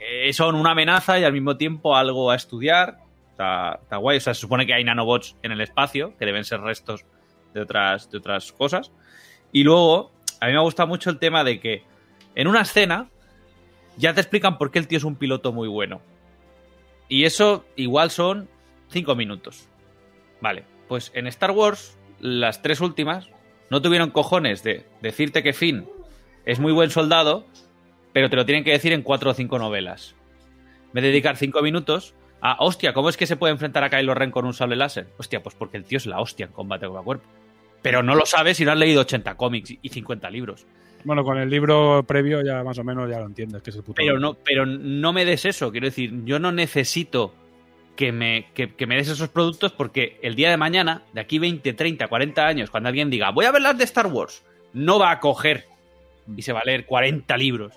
Eh, son una amenaza y al mismo tiempo algo a estudiar. Está, está guay. O sea, se supone que hay nanobots en el espacio, que deben ser restos de otras, de otras cosas. Y luego, a mí me gusta mucho el tema de que en una escena ya te explican por qué el tío es un piloto muy bueno. Y eso igual son cinco minutos. Vale, pues en Star Wars, las tres últimas no tuvieron cojones de decirte que Finn es muy buen soldado, pero te lo tienen que decir en cuatro o cinco novelas. Me dedicar cinco minutos a, hostia, ¿cómo es que se puede enfrentar a Kylo Ren con un sable láser? Hostia, pues porque el tío es la hostia en combate cuerpo a cuerpo. Pero no lo sabes si no has leído 80 cómics y 50 libros. Bueno, con el libro previo ya más o menos ya lo entiendes, que es el puto. Pero no, pero no me des eso, quiero decir, yo no necesito que me, que, que me des esos productos porque el día de mañana, de aquí 20, 30, 40 años, cuando alguien diga, voy a ver las de Star Wars, no va a coger y se va a leer 40 libros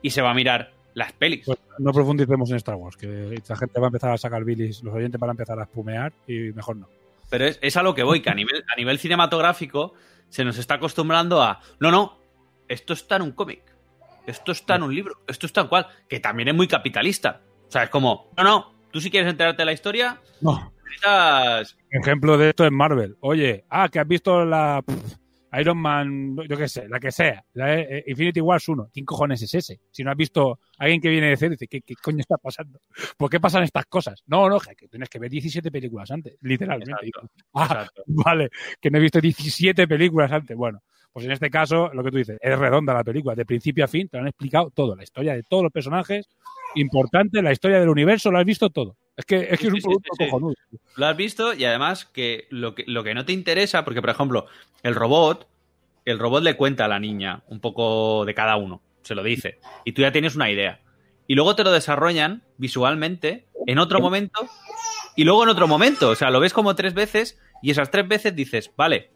y se va a mirar las pelis. Pues no profundicemos en Star Wars, que la gente va a empezar a sacar bilis, los oyentes van a empezar a espumear y mejor no. Pero es, es a lo que voy, que a nivel, a nivel cinematográfico se nos está acostumbrando a, no, no, esto está en un cómic, esto está en un libro, esto está en cual, que también es muy capitalista. O sea, es como, no, no, tú si quieres enterarte de la historia, No. necesitas... Ejemplo de esto es Marvel. Oye, ah, que has visto la pff, Iron Man, yo qué sé, la que sea, la eh, Infinity Wars 1. ¿Quién cojones es ese? Si no has visto a alguien que viene de cero, dice, ¿qué, ¿qué coño está pasando? ¿Por qué pasan estas cosas? No, no, que tienes que ver 17 películas antes, literalmente. Exacto, Ah, exacto. vale, que no he visto 17 películas antes. Bueno, pues en este caso, lo que tú dices, es redonda la película, de principio a fin, te lo han explicado todo, la historia de todos los personajes, importante, la historia del universo, lo has visto todo. Es que es, que es un sí, producto sí, sí. cojonudo. Lo has visto y además que lo, que lo que no te interesa, porque por ejemplo, el robot, el robot le cuenta a la niña un poco de cada uno, se lo dice, y tú ya tienes una idea. Y luego te lo desarrollan visualmente en otro momento y luego en otro momento. O sea, lo ves como tres veces y esas tres veces dices, vale,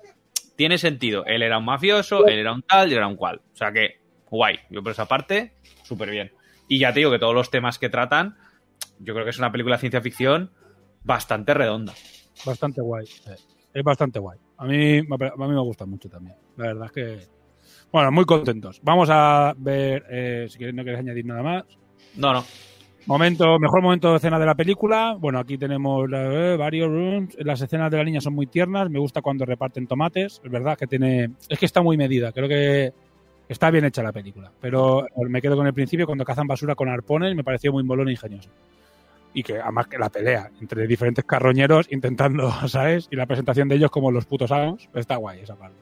tiene sentido. Él era un mafioso, él era un tal y era un cual. O sea que, guay. Yo por esa parte, súper bien. Y ya te digo que todos los temas que tratan, yo creo que es una película de ciencia ficción bastante redonda. Bastante guay. Es bastante guay. A mí, a mí me gusta mucho también. La verdad es que. Bueno, muy contentos. Vamos a ver eh, si queréis, no queréis añadir nada más. No, no. Momento, mejor momento de escena de la película. Bueno, aquí tenemos eh, varios rooms. Las escenas de la niña son muy tiernas. Me gusta cuando reparten tomates. Es verdad que tiene. Es que está muy medida. Creo que está bien hecha la película. Pero me quedo con el principio cuando cazan basura con arpones. Me pareció muy molón e ingenioso. Y que además que la pelea entre diferentes carroñeros intentando, ¿sabes? Y la presentación de ellos como los putos amos. Está guay esa parte.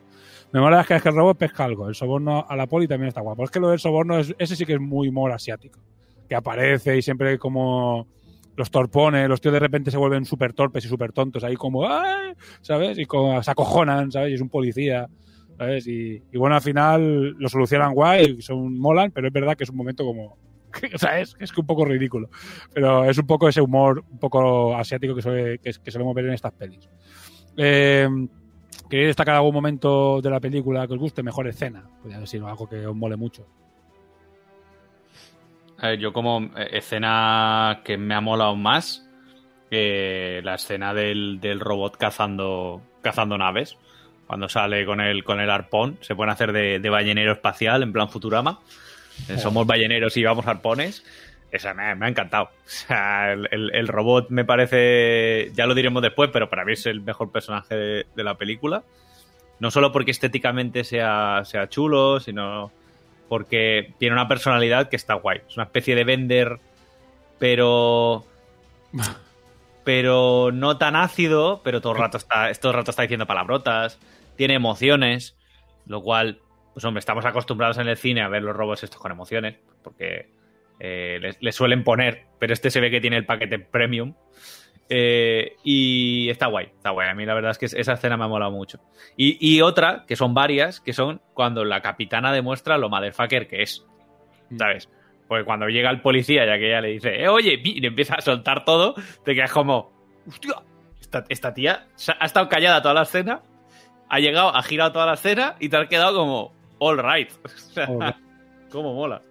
Me mola es que, es que el robot pesca algo. El soborno a la poli también está guapo. Es que lo del soborno, es, ese sí que es muy humor asiático que aparece y siempre como los torpones, los tíos de repente se vuelven súper torpes y súper tontos, ahí como, ¡ah! ¿sabes? Y como se acojonan, ¿sabes? Y es un policía, ¿sabes? Y, y bueno, al final lo solucionan guay, son molan, pero es verdad que es un momento como, o sea, es, que un poco ridículo, pero es un poco ese humor un poco asiático que, suele, que, solemos ver en estas pelis. Eh, ¿Queréis destacar algún momento de la película que os guste? Mejor escena, podría decir algo que os mole mucho. A yo como eh, escena que me ha molado más, que la escena del, del robot cazando, cazando naves. Cuando sale con el, con el arpón, se pueden hacer de, de ballenero espacial, en plan Futurama. Eh, Somos balleneros y llevamos arpones. Esa me, me ha encantado. O sea, el, el- el robot me parece, ya lo diremos después, pero para mí es el mejor personaje de, de la película. No solo porque estéticamente sea, sea chulo, sino porque tiene una personalidad que está guay. Es una especie de vender, pero pero no tan ácido, pero todo el rato está, todo el rato está diciendo palabrotas, tiene emociones, lo cual, pues hombre, estamos acostumbrados en el cine a ver los robots estos con emociones, porque eh, les, les suelen poner, pero este se ve que tiene el paquete premium. Eh, y está guay, está guay. A mí la verdad es que esa escena me ha molado mucho. Y, y otra, que son varias, que son cuando la capitana demuestra lo motherfucker que es. ¿Sabes? Porque cuando llega el policía, ya que ella le dice, eh, oye, pi", y le empieza a soltar todo, te quedas como, hostia, esta, esta tía ha estado callada toda la escena, ha llegado, ha girado toda la escena y te has quedado como, all right. All cómo mola.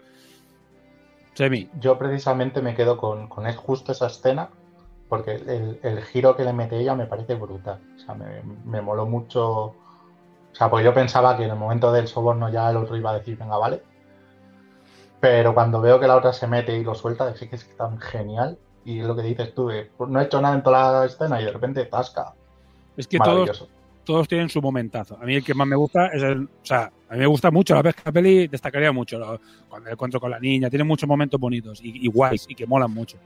Semi. Yo precisamente me quedo con, con es justo esa escena porque el, el giro que le mete ella me parece brutal. O sea, me, me moló mucho. O sea, porque yo pensaba que en el momento del soborno ya el otro iba a decir, venga, vale. Pero cuando veo que la otra se mete y lo suelta, sí que es tan genial. Y es lo que dices tú, eh, no he hecho nada en toda la escena y de repente tasca. Es que todos, Maravilloso. Todos tienen su momentazo. A mí el que más me gusta es el. O sea, a mí me gusta mucho la pesca peli, destacaría mucho. lo- Cuando el encuentro con la niña, tiene muchos momentos bonitos y, y guays y que molan mucho.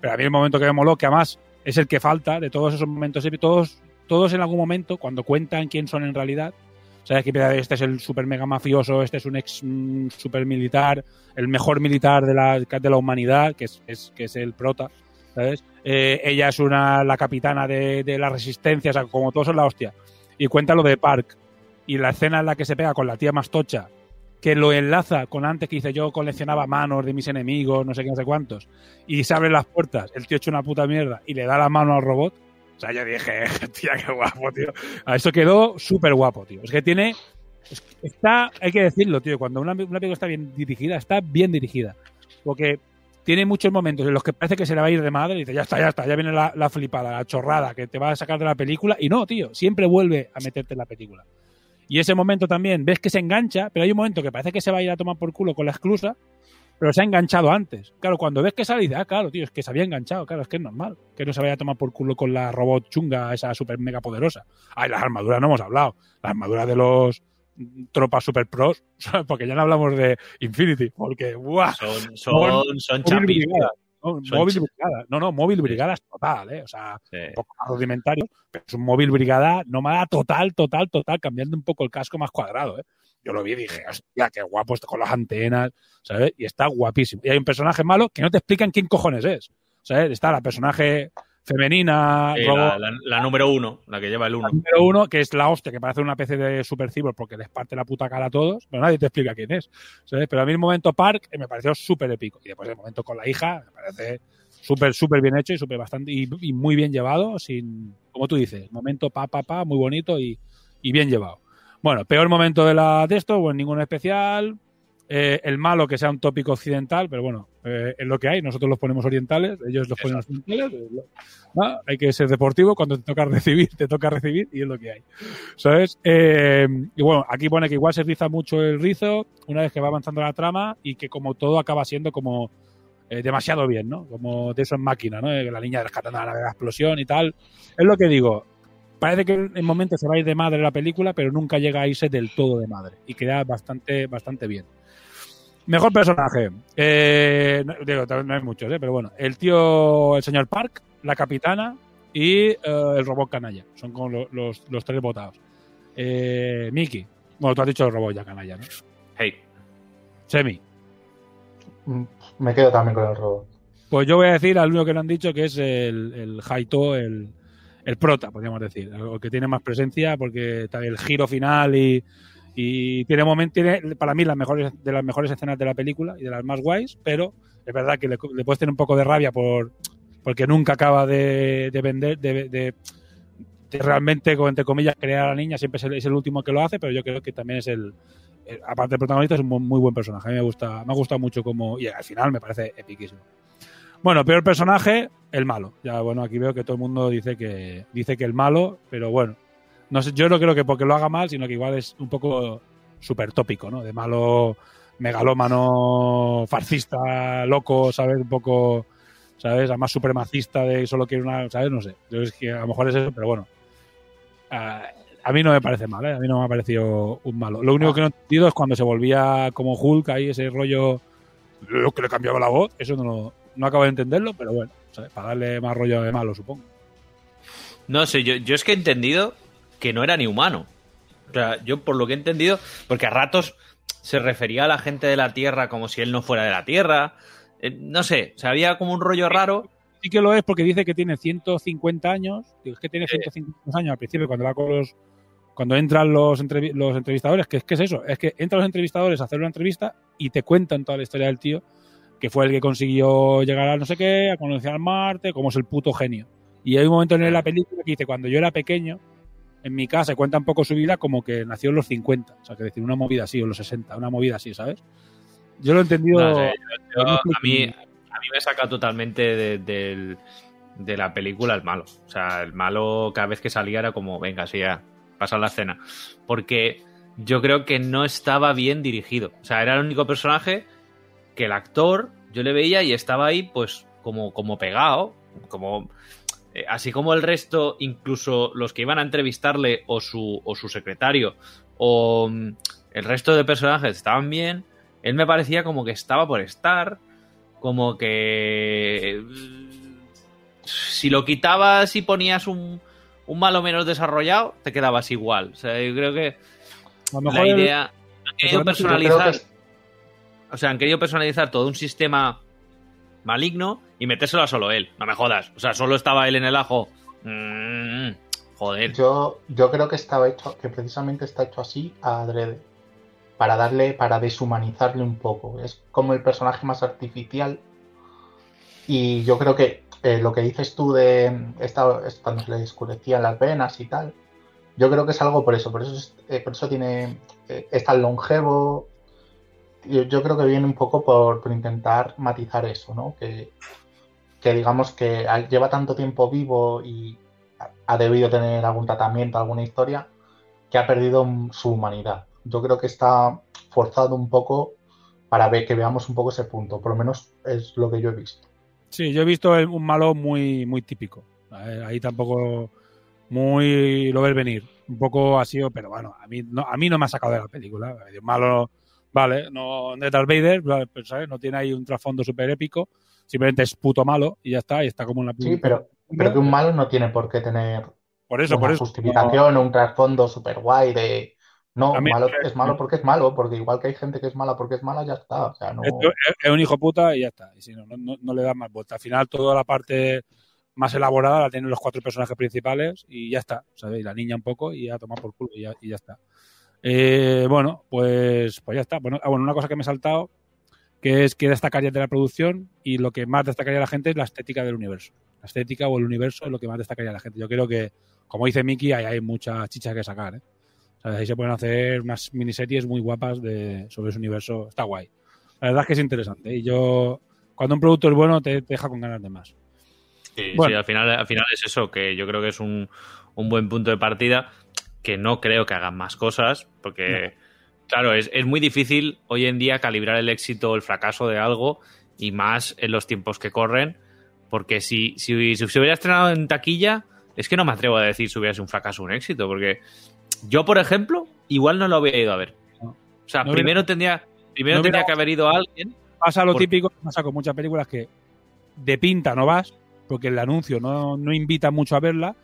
Pero a mí el momento que me moló, que además es el que falta de todos esos momentos, todos, todos en algún momento, cuando cuentan quién son en realidad, ¿Sabes? Que este es el super mega mafioso, este es un ex mm, super militar, el mejor militar de la, de la humanidad, que es, es- que es el prota, ¿sabes? Eh, ella es una, la capitana de, de la resistencia, o sea, como todos son la hostia. Y cuenta lo de Park. Y la escena en la que se pega con la tía más tocha, que lo enlaza con antes que dice yo coleccionaba manos de mis enemigos, no sé qué, no sé cuántos, y se abren las puertas, el tío hecho una puta mierda y le da la mano al robot. O sea, yo dije, tía, qué guapo, tío. Eso quedó súper guapo, tío. Es que tiene. es- Está, hay que decirlo, tío. Cuando una, una película está bien dirigida, está bien dirigida. Porque tiene muchos momentos en los que parece que se le va a ir de madre y dice, ya está, ya está, ya viene la, la flipada, la chorrada que te va a sacar de la película. Y no, tío, siempre vuelve a meterte en la película. Y ese momento también, ves que se engancha, pero hay un momento que parece que se va a ir a tomar por culo con la exclusa, pero se ha enganchado antes. Claro, cuando ves que sale, dices, ah, claro, tío, es que se había enganchado, claro, es que es normal que no se vaya a tomar por culo con la robot chunga, esa super mega poderosa. Ay, las armaduras no hemos hablado. Las armaduras de los tropas super pros, porque ya no hablamos de Infinity, porque, ¡buah! Son, son, son móvil chapis. brigadas, ¿no? Son móvil brigada. No, no, móvil brigadas total, ¿eh? O sea, Sí. un poco más rudimentario, pero es un móvil brigada nómada total, total, total, cambiando un poco el casco más cuadrado, ¿eh? Yo lo vi y dije, hostia, qué guapo está con las antenas, ¿sabes? Y está guapísimo. Y hay un personaje malo que no te explican quién cojones es, ¿sabes? Está la personaje femenina, Sí, robot, la, la- la número uno, la que lleva el uno. número uno, que es la hostia, que parece una especie de super cyborg porque les parte la puta cara a todos, pero nadie te explica quién es. ¿sabes? Pero a mí el momento Park eh, me pareció súper épico. Y después el momento con la hija me parece súper, súper bien hecho y súper bastante y, y muy bien llevado, sin, como tú dices, momento pa, pa, pa, muy bonito y, y bien llevado. Bueno, peor momento de la de esto, pues ninguno especial. Eh, el malo que sea un tópico occidental, pero bueno, eh, es lo que hay. Nosotros los ponemos orientales, ellos los ponen occidentales. eh. Hay que ser deportivo. Cuando te toca recibir, te toca recibir y es lo que hay. ¿Sabes? Eh, y bueno, aquí pone que igual se riza mucho el rizo una vez que va avanzando la trama y que como todo acaba siendo como demasiado bien, ¿no? Como de eso en máquina, ¿no? La niña rescatando la la explosión y tal. Es lo que digo. Parece que en momentos se va a ir de madre la película, pero nunca llega a irse del todo de madre. Y queda bastante, bastante bien. Mejor personaje. Eh, no, digo, no hay muchos, ¿eh? pero bueno. El tío, el señor Park, la capitana y eh, el robot canalla. Son como lo- los, los tres votados. Eh, Miki. Bueno, tú has dicho el robot ya canalla, ¿no? Hey. Semi. Mm, Me quedo también con el robot. Pues yo voy a decir al único que lo han dicho que es el, el Haito, el, el prota, podríamos decir. El que tiene más presencia porque el giro final y, y tiene momento, tiene para mí las mejores, de las mejores escenas de la película y de las más guays, pero es verdad que le, le puedes tener un poco de rabia por porque nunca acaba de, de vender, de, de- de realmente, entre comillas, crear a la niña, siempre es el, es el último que lo hace, pero yo creo que también es el, el- aparte del protagonista, es un muy, muy buen personaje. A mí me gusta, me ha gustado mucho como, y al final me parece epiquísimo. Bueno, peor personaje, el malo. Ya, bueno, aquí veo que todo el mundo dice que dice que el malo, pero bueno, no sé, yo no creo que porque lo haga mal, sino que igual es un poco súper tópico, ¿no? De malo megalómano, farcista, loco, ¿sabes? Un poco, ¿sabes? Además supremacista de solo quiere una, ¿sabes? No sé. Yo es que a lo mejor es eso, pero bueno. Ah, a mí no me parece mal, ¿eh? A mí no me ha parecido un malo. Lo único que no he entendido es cuando se volvía como Hulk ahí, ese rollo lo que le cambiaba la voz, eso no, lo- no acabo de entenderlo, pero bueno, ¿sabes? para darle más rollo de malo, supongo. No sé, yo, yo es que he entendido que no era ni humano. O sea, yo por lo que he entendido, porque a ratos se refería a la gente de la Tierra como si él no fuera de la Tierra. Eh, no sé, o sea, había como un rollo raro. Sí que lo es porque dice que tiene 150 años, digo, es que tiene 150 años al principio cuando va con los cuando entran los, entrevi- los entrevistadores, que es que es eso, es que entran los entrevistadores a hacer una entrevista y te cuentan toda la historia del tío, que fue el que consiguió llegar a no sé qué, a conocer al Marte, cómo es el puto genio. Y hay un momento en la película que dice, cuando yo era pequeño, en mi casa, cuenta un poco su vida como que nació en los 50, o sea, que decir, una movida así, o en los 60, una movida así, ¿sabes? Yo lo he entendido... No yo- yo- a, mí, a mí me saca totalmente de, de la película el malo. O sea, el malo cada vez que salía era como, venga, sí, ya, pasa la escena. Porque yo creo que no estaba bien dirigido. O sea, era el único personaje que el actor, yo le veía y estaba ahí, pues, como, como pegado, como... eh, Así como el resto, incluso los que iban a entrevistarle o su, o su secretario o mm, el resto de personajes estaban bien, él me parecía como que estaba por estar, como que eh, si lo quitabas y ponías un, un malo menos desarrollado, te quedabas igual. O sea, yo creo que A lo mejor la el- idea. Han querido personalizar. O sea, han querido personalizar todo un sistema maligno y metérselo a solo él. No me jodas. O sea, solo estaba él en el ajo. Mm, joder. Yo, yo creo que estaba hecho, que precisamente está hecho así a adrede. Para darle, para deshumanizarle un poco. Es como el personaje más artificial. Y yo creo que eh, lo que dices tú de cuando se le escurecían las venas y tal. Yo creo que es algo por eso. Por eso, es- eh, por eso tiene. eh, es tan longevo. Yo, creo que viene un poco por, por intentar matizar eso, ¿no? Que, que digamos que lleva tanto tiempo vivo y ha- debido tener algún tratamiento, alguna historia, que ha perdido su humanidad. Yo creo que está forzado un poco para ver que veamos un poco ese punto, por lo menos es lo que yo he visto. Sí, yo he visto un malo muy, muy típico. Eh, Ahí tampoco muy lo ves venir. Un poco ha sido, pero bueno, a mí no, a mí no me ha sacado de la película. Malo, vale, no de Darth Vader, pero, ¿sabes? no tiene ahí un trasfondo súper épico. Simplemente es puto malo y ya está, y está como en la Sí, pero, pero que un malo no tiene por qué tener Por eso, una por eso. justificación o un trasfondo super guay de... No, malo, es malo porque es malo, porque igual que hay gente que es mala porque es mala, ya está. O sea, no... Es, un hijo puta y ya está. Y si no, no, no- no le das más vuelta. Al final, toda la parte más elaborada la tienen los cuatro personajes principales y ya está. ¿sabes? Y la niña un poco y ya toma por culo y ya, y ya está. Eh, bueno, pues, pues ya está. Bueno, ah, bueno, una cosa que me he saltado, que es que destacaría de la producción y lo que más destacaría la gente es la estética del universo. La estética o el universo es lo que más destacaría la gente. Yo creo que, como dice Miki, ahí hay mucha chicha que sacar. ¿eh? O sea, ahí se pueden hacer unas miniseries muy guapas de, sobre ese universo. Está guay. La verdad es que es interesante. Y yo, cuando un producto es bueno, te, te deja con ganas de más. Sí, Bueno. sí, al final, al final es eso, que yo creo que es un, un buen punto de partida, que no creo que hagan más cosas, porque, claro, es, es muy difícil hoy en día calibrar el éxito o el fracaso de algo, y más en los tiempos que corren, porque si, si, si se hubiera estrenado en taquilla, es que no me atrevo a decir si hubiera sido un fracaso o un éxito, porque yo, por ejemplo, igual no lo había ido a ver. O sea, No hubiera- primero tendría, primero no tendría que haber ido alguien. Pasa lo típico pasa con muchas películas que de pinta no vas, porque el anuncio no, no invita mucho a verla,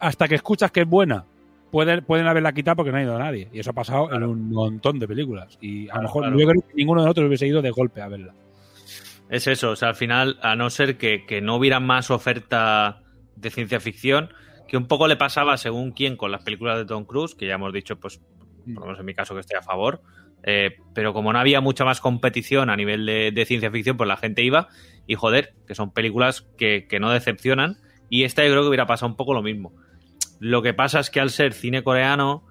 hasta que escuchas que es buena. Pueden, pueden haberla quitado porque no ha ido nadie. Y eso ha pasado en un montón de películas. Y a lo mejor claro. yo creo que ninguno de nosotros hubiese ido de golpe a verla. Es eso, o sea, al final, a no ser que, que no hubiera más oferta de ciencia ficción, que un poco le pasaba según quién con las películas de Tom Cruise, que ya hemos dicho, pues, por lo menos en mi caso que estoy a favor, eh, pero como no había mucha más competición a nivel de, de ciencia ficción, pues la gente iba y joder, que son películas que, que no decepcionan, y esta yo creo que hubiera pasado un poco lo mismo. Lo que pasa es que al ser cine coreano,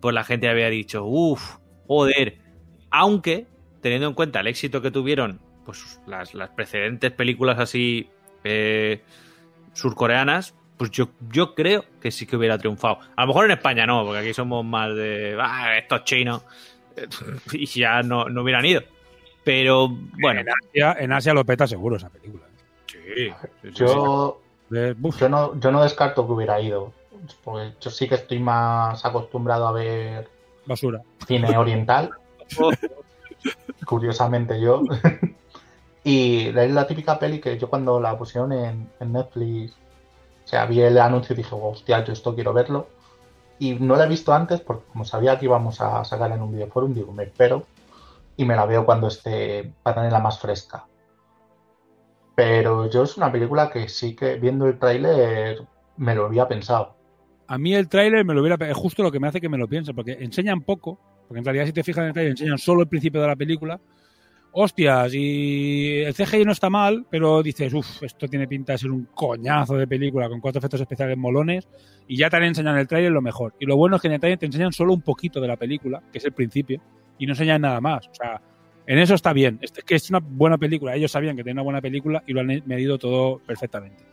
pues la gente había dicho, uff, joder, aunque teniendo en cuenta el éxito que tuvieron pues las, las precedentes películas así eh, surcoreanas, pues yo, yo creo que sí que hubiera triunfado. A lo mejor en España no, porque aquí somos más de ah, estos chinos eh, y ya no, no hubieran ido. Pero bueno, En Asia, en Asia lo peta seguro esa película. sí, Yo, yo, no, yo no descarto que hubiera ido. Porque yo sí que estoy más acostumbrado a ver basura. cine oriental. Curiosamente yo. y es la típica peli que yo cuando la pusieron en, en Netflix, o sea, vi el anuncio y dije, hostia, yo esto quiero verlo. Y no la he visto antes porque como sabía que íbamos a sacarla en un videoforum, digo, me espero y me la veo cuando esté, para tenerla más fresca. Pero yo es una película que sí que viendo el tráiler me lo había pensado. A mí el tráiler me lo hubiera es justo lo que me hace que me lo piense, porque enseñan poco, porque en realidad si te fijas en el tráiler enseñan solo el principio de la película. Hostias, y el CGI no está mal, pero dices, uff, esto tiene pinta de ser un coñazo de película con cuatro efectos especiales molones, y ya te han enseñado en el tráiler lo mejor. Y lo bueno es que en el tráiler te enseñan solo un poquito de la película, que es el principio, y no enseñan nada más. O sea, en eso está bien. Es que es una buena película. Ellos sabían que tenía una buena película y lo han medido todo perfectamente.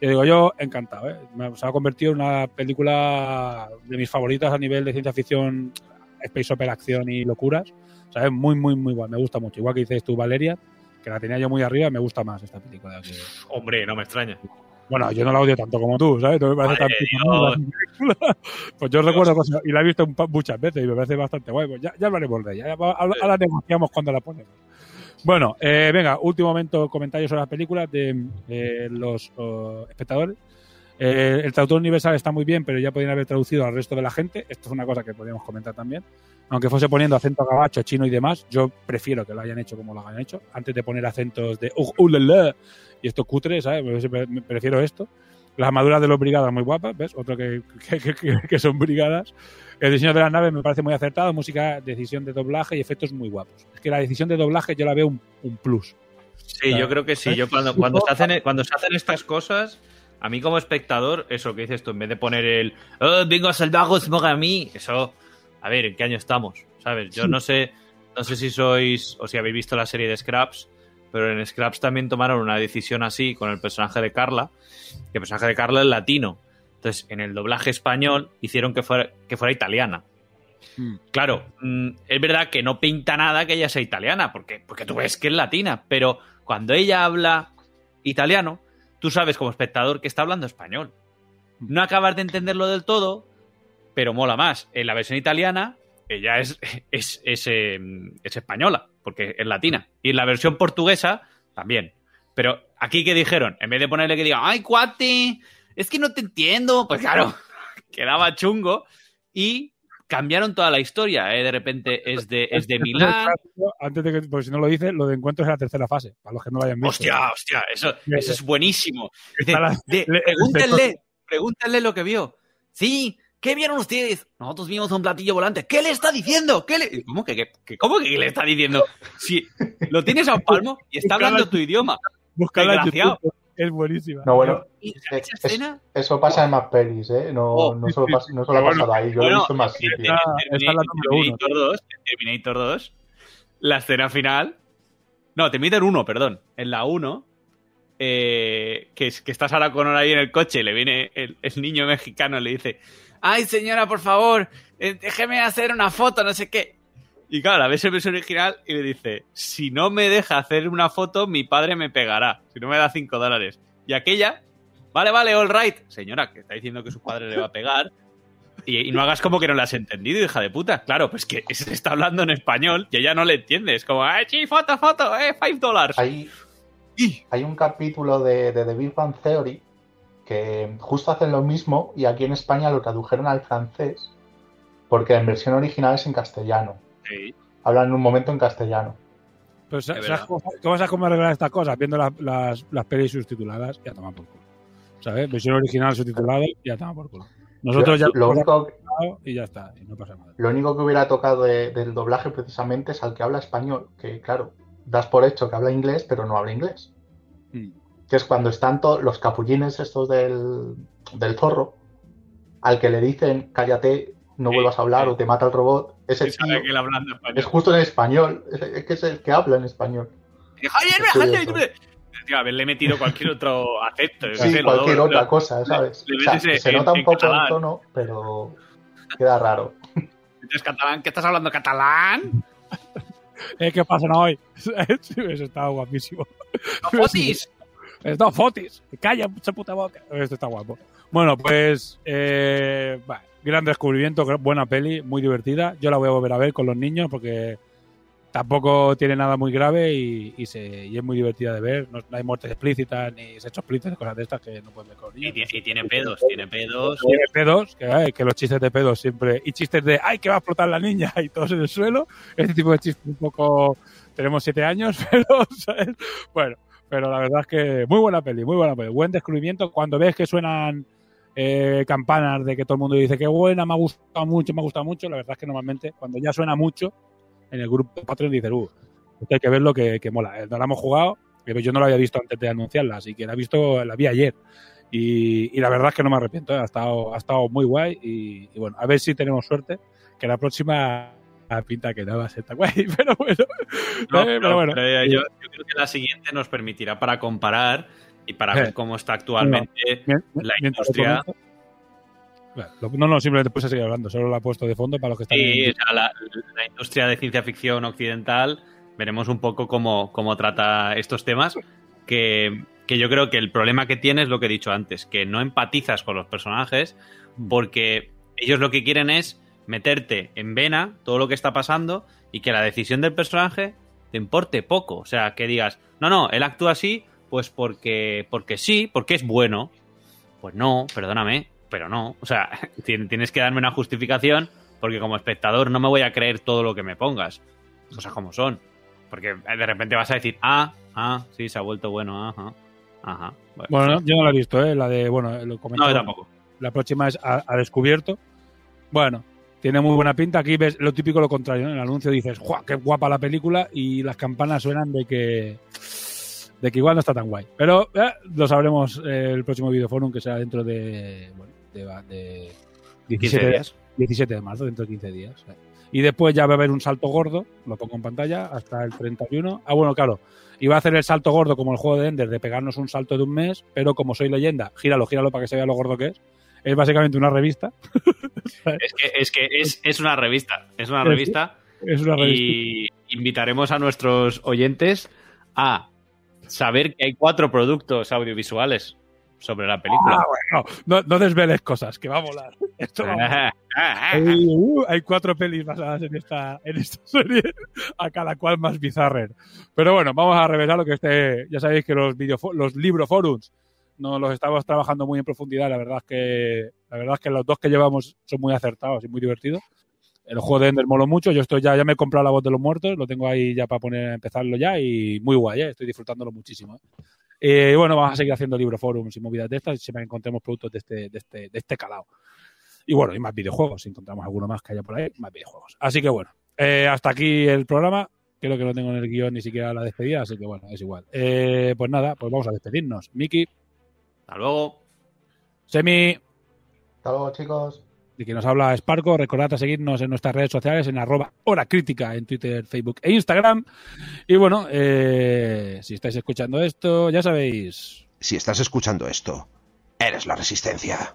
Yo digo, yo encantado, ¿eh? Me- Se ha convertido en una película de mis favoritas a nivel de ciencia ficción, space opera, acción y locuras. ¿Sabes? Muy, muy, muy. Me gusta mucho. Igual que dices tú, Valeria, que la tenía yo muy arriba, me gusta más esta película. que- hombre, no me extraña. Bueno, yo no la odio tanto como tú, ¿sabes? No me parece tan Madre película. Pues yo recuerdo cosas, y la he visto muchas veces y me parece bastante guay. Pues ya, ya hablaremos de ella. Ya, ahora, ahora negociamos cuando la ponemos. Bueno, eh, venga, último momento, comentarios sobre las películas de eh, los oh, espectadores. Eh, el traductor universal está muy bien, pero ya podrían haber traducido al resto de la gente. Esto es una cosa que podríamos comentar también. Aunque fuese poniendo acento gabacho, chino y demás, yo prefiero que lo hayan hecho como lo hayan hecho, antes de poner acentos de uh, uh, la, la, y esto cutre, ¿sabes? Pre- Prefiero esto. Las armaduras de los brigadas muy guapas, ¿ves? Otro que, que, que- que son brigadas. El diseño de las naves me parece muy acertado, música, decisión de doblaje y efectos muy guapos. Es que la decisión de doblaje yo la veo un, un plus. Sí, yo creo que sí. Yo cuando, cuando, se hacen, cuando se hacen estas cosas, a mí como espectador, eso que dices tú, en vez de poner el oh, vengo a salvaros a mí, eso, a ver, ¿en qué año estamos? ¿Sabes? Yo no sé, no sé si sois o si habéis visto la serie de Scraps, pero en Scraps también tomaron una decisión así con el personaje de Carla, que el personaje de Carla es latino. Entonces, en el doblaje español hicieron que fuera, que fuera italiana. Claro, mm, es verdad que no pinta nada que ella sea italiana, porque, porque tú ves que es latina, pero cuando ella habla italiano, tú sabes como espectador que está hablando español. No acabas de entenderlo del todo, pero mola más. En la versión italiana, ella es, es, es, eh, es española, porque es latina. Y en la versión portuguesa, también. Pero aquí que dijeron, en vez de ponerle que diga, ay, cuate, es que no te entiendo, pues claro, quedaba chungo. Y cambiaron toda la historia, ¿eh? De repente es de, es de Milán. Antes de que, porque si no lo dice, lo de encuentro es la tercera fase, para los que no lo hayan visto. Hostia, hostia, eso, eso es buenísimo. De- pregúntenle, pregúntenle lo que vio. Sí, ¿qué vieron ustedes? Nosotros vimos un platillo volante. ¿Qué le está diciendo? ¿Qué le... ¿Cómo que, que- cómo que le está diciendo? Si lo tienes a un palmo y está hablando tu idioma. YouTube, Es buenísima. No, bueno, Y es- esa escena... eso pasa en más pelis, ¿eh? No, Oh, no solo, pasa, no solo ha Bueno, pasado ahí, yo lo he Bueno, visto en más sitios. la Terminator, número uno. 2, en Terminator 2, la escena final. No, Terminator 1, perdón. En la 1, eh, que, es- que está Sarah Connor ahí en el coche, le viene el, el niño mexicano y le dice: Ay, señora, por favor, eh, déjeme hacer una foto, no sé qué. Y claro, la ves en versión original y le dice: Si no me deja hacer una foto, mi padre me pegará. Si no me da 5 dólares. Y aquella, vale, vale, all right. Señora, que está diciendo que su padre le va a pegar. Y, y no hagas como que no le has entendido, hija de puta. Claro, pues que se está hablando en español y ella no le entiende. Es como, ¡eh, sí, foto, foto! ¡eh, five dólares! Hay, hay un capítulo de, de The Big Bang Theory que justo hacen lo mismo y aquí en España lo tradujeron al francés porque en versión original es en castellano. Sí. Hablan en un momento en castellano. Pero ¿sabes cómo, cómo sabes cómo arreglar estas cosas? Viendo la- las, las pelis subtituladas, ya toma por culo. ¿Sabes? Versión original subtitulada, ya toma por culo. Nosotros ya lo, único, y ya está, y no pasa nada. lo único que hubiera tocado de- del doblaje precisamente es al que habla español, que claro, das por hecho que habla inglés, pero no habla inglés. Mm. Que es cuando están todos los capullines estos del, del zorro, al que le dicen cállate, no Sí, vuelvas a hablar sí. o te mata el robot, Y sabe tío que hablando es justo en español, es, es que es el que habla en español. Y, "Javier, Es Javier, curioso. Tío, haberle metido cualquier otro acento. Sí, sé, cualquier doble, otra cosa, ¿sabes? le O sea, metes se en- nota un en poco catalán. el tono, pero queda raro. ¿Es catalán? ¿Qué estás hablando catalán? Eh, ¿Qué pasa no hoy? Eso estaba guapísimo. ¡No fotis! No, fotis. Calla, mucha puta boca. Esto está guapo. Bueno, pues. Eh, gran descubrimiento, buena peli, muy divertida. Yo la voy a volver a ver con los niños porque tampoco tiene nada muy grave y, y se, y es muy divertida de ver. No, no hay muertes explícitas ni sexos explícitos, cosas de estas que no pueden ver con Y niños. tiene, y tiene pedos, tiene pedos. Tiene pedos, que, ay, que los chistes de pedos siempre. Y chistes de, ¡ay, que va a explotar la niña! Y todos en el suelo. Este tipo de chistes un poco. Tenemos siete años, pero, ¿sabes? Bueno, pero la verdad es que muy buena peli, muy buena peli. Buen descubrimiento. Cuando ves que suenan eh, campanas de que todo el mundo dice que buena, me ha gustado mucho, me ha gustado mucho, la verdad es que normalmente cuando ya suena mucho en el grupo Patreon dices, uh, hay que verlo que, que mola. Eh, No la hemos jugado, pero yo no la había visto antes de anunciarla, así que la he visto, la vi ayer. Y, y la verdad es que no me arrepiento, ¿eh? ha, estado, ha estado muy guay y, y bueno, a ver si tenemos suerte, que la próxima pinta que no va a ser tan guay, pero bueno. No, Eh, pero, bueno. pero yo, yo creo que la siguiente nos permitirá para comparar y para Eh. ver cómo está actualmente la industria. Bueno, no, no, simplemente puse a seguir hablando, solo la he puesto de fondo para los que están Sí, en- o sea, la, la industria de ciencia ficción occidental, veremos un poco cómo, cómo trata estos temas, que, que yo creo que el problema que tiene es lo que he dicho antes, que no empatizas con los personajes porque ellos lo que quieren es meterte en vena todo lo que está pasando y que la decisión del personaje te importe poco. O sea, que digas, no, no, él actúa así, pues porque, porque sí, porque es bueno. Pues no, perdóname, pero no. O sea, tien- tienes que darme una justificación porque como espectador no me voy a creer todo lo que me pongas. Cosas como son. Porque de repente vas a decir, ah, ah, sí, se ha vuelto bueno, ajá, ajá. Bueno, Bueno, no, yo no la he visto, ¿eh? La de, bueno, lo. No, yo tampoco. La próxima es a, a descubierto. Bueno, tiene muy buena pinta. Aquí ves lo típico, lo contrario. ¿no? En el anuncio dices, ¡guau! ¡Qué guapa la película! Y las campanas suenan de que. de que igual no está tan guay. Pero eh, lo sabremos eh, el próximo videoforum, que será dentro de. bueno, de, de 17 días. 17 de marzo, dentro de 15 días. eh. Y después ya va a haber un salto gordo, lo pongo en pantalla, hasta el 31. Ah, bueno, claro. Iba a hacer el salto gordo como el juego de Ender, de pegarnos un salto de un mes, pero como soy leyenda, gíralo, gíralo para que se vea lo gordo que es. Es básicamente una revista. Es que, es, que es, es una revista. Es una revista. Es una revista. Y invitaremos a nuestros oyentes a saber que hay cuatro productos audiovisuales sobre la película. Ah, bueno, no, no desveles cosas, que va a molar. Esto va a molar. Hay, uh, hay cuatro pelis basadas en esta, en esta serie, a cada cual más bizarrer. Pero bueno, vamos a revelar lo que esté. Ya sabéis que los, videofo- los libroforums no los estamos trabajando muy en profundidad. La verdad es que la verdad es que los dos que llevamos son muy acertados y muy divertidos. El juego de Ender moló mucho. Yo estoy ya, ya me he comprado la voz de los muertos, lo tengo ahí ya para poner empezarlo ya y muy guay, ¿eh? estoy disfrutándolo muchísimo. ¿eh? Eh, y bueno, vamos a seguir haciendo libroforums y movidas de estas y siempre encontremos productos de este, de este, de este calado. Y bueno, y más videojuegos. Si encontramos alguno más que haya por ahí, más videojuegos. Así que bueno, eh, hasta aquí el programa. Creo que no tengo en el guion ni siquiera la despedida, así que bueno, es igual. Eh, pues nada, pues vamos a despedirnos. Miki, Hasta luego. Semi, Hasta luego, chicos. de quien nos habla Sparco, recordad a seguirnos en nuestras redes sociales en arroba hora crítica en Twitter, Facebook e Instagram. Y bueno, eh, si estáis escuchando esto, ya sabéis. Si estás escuchando esto, eres la resistencia.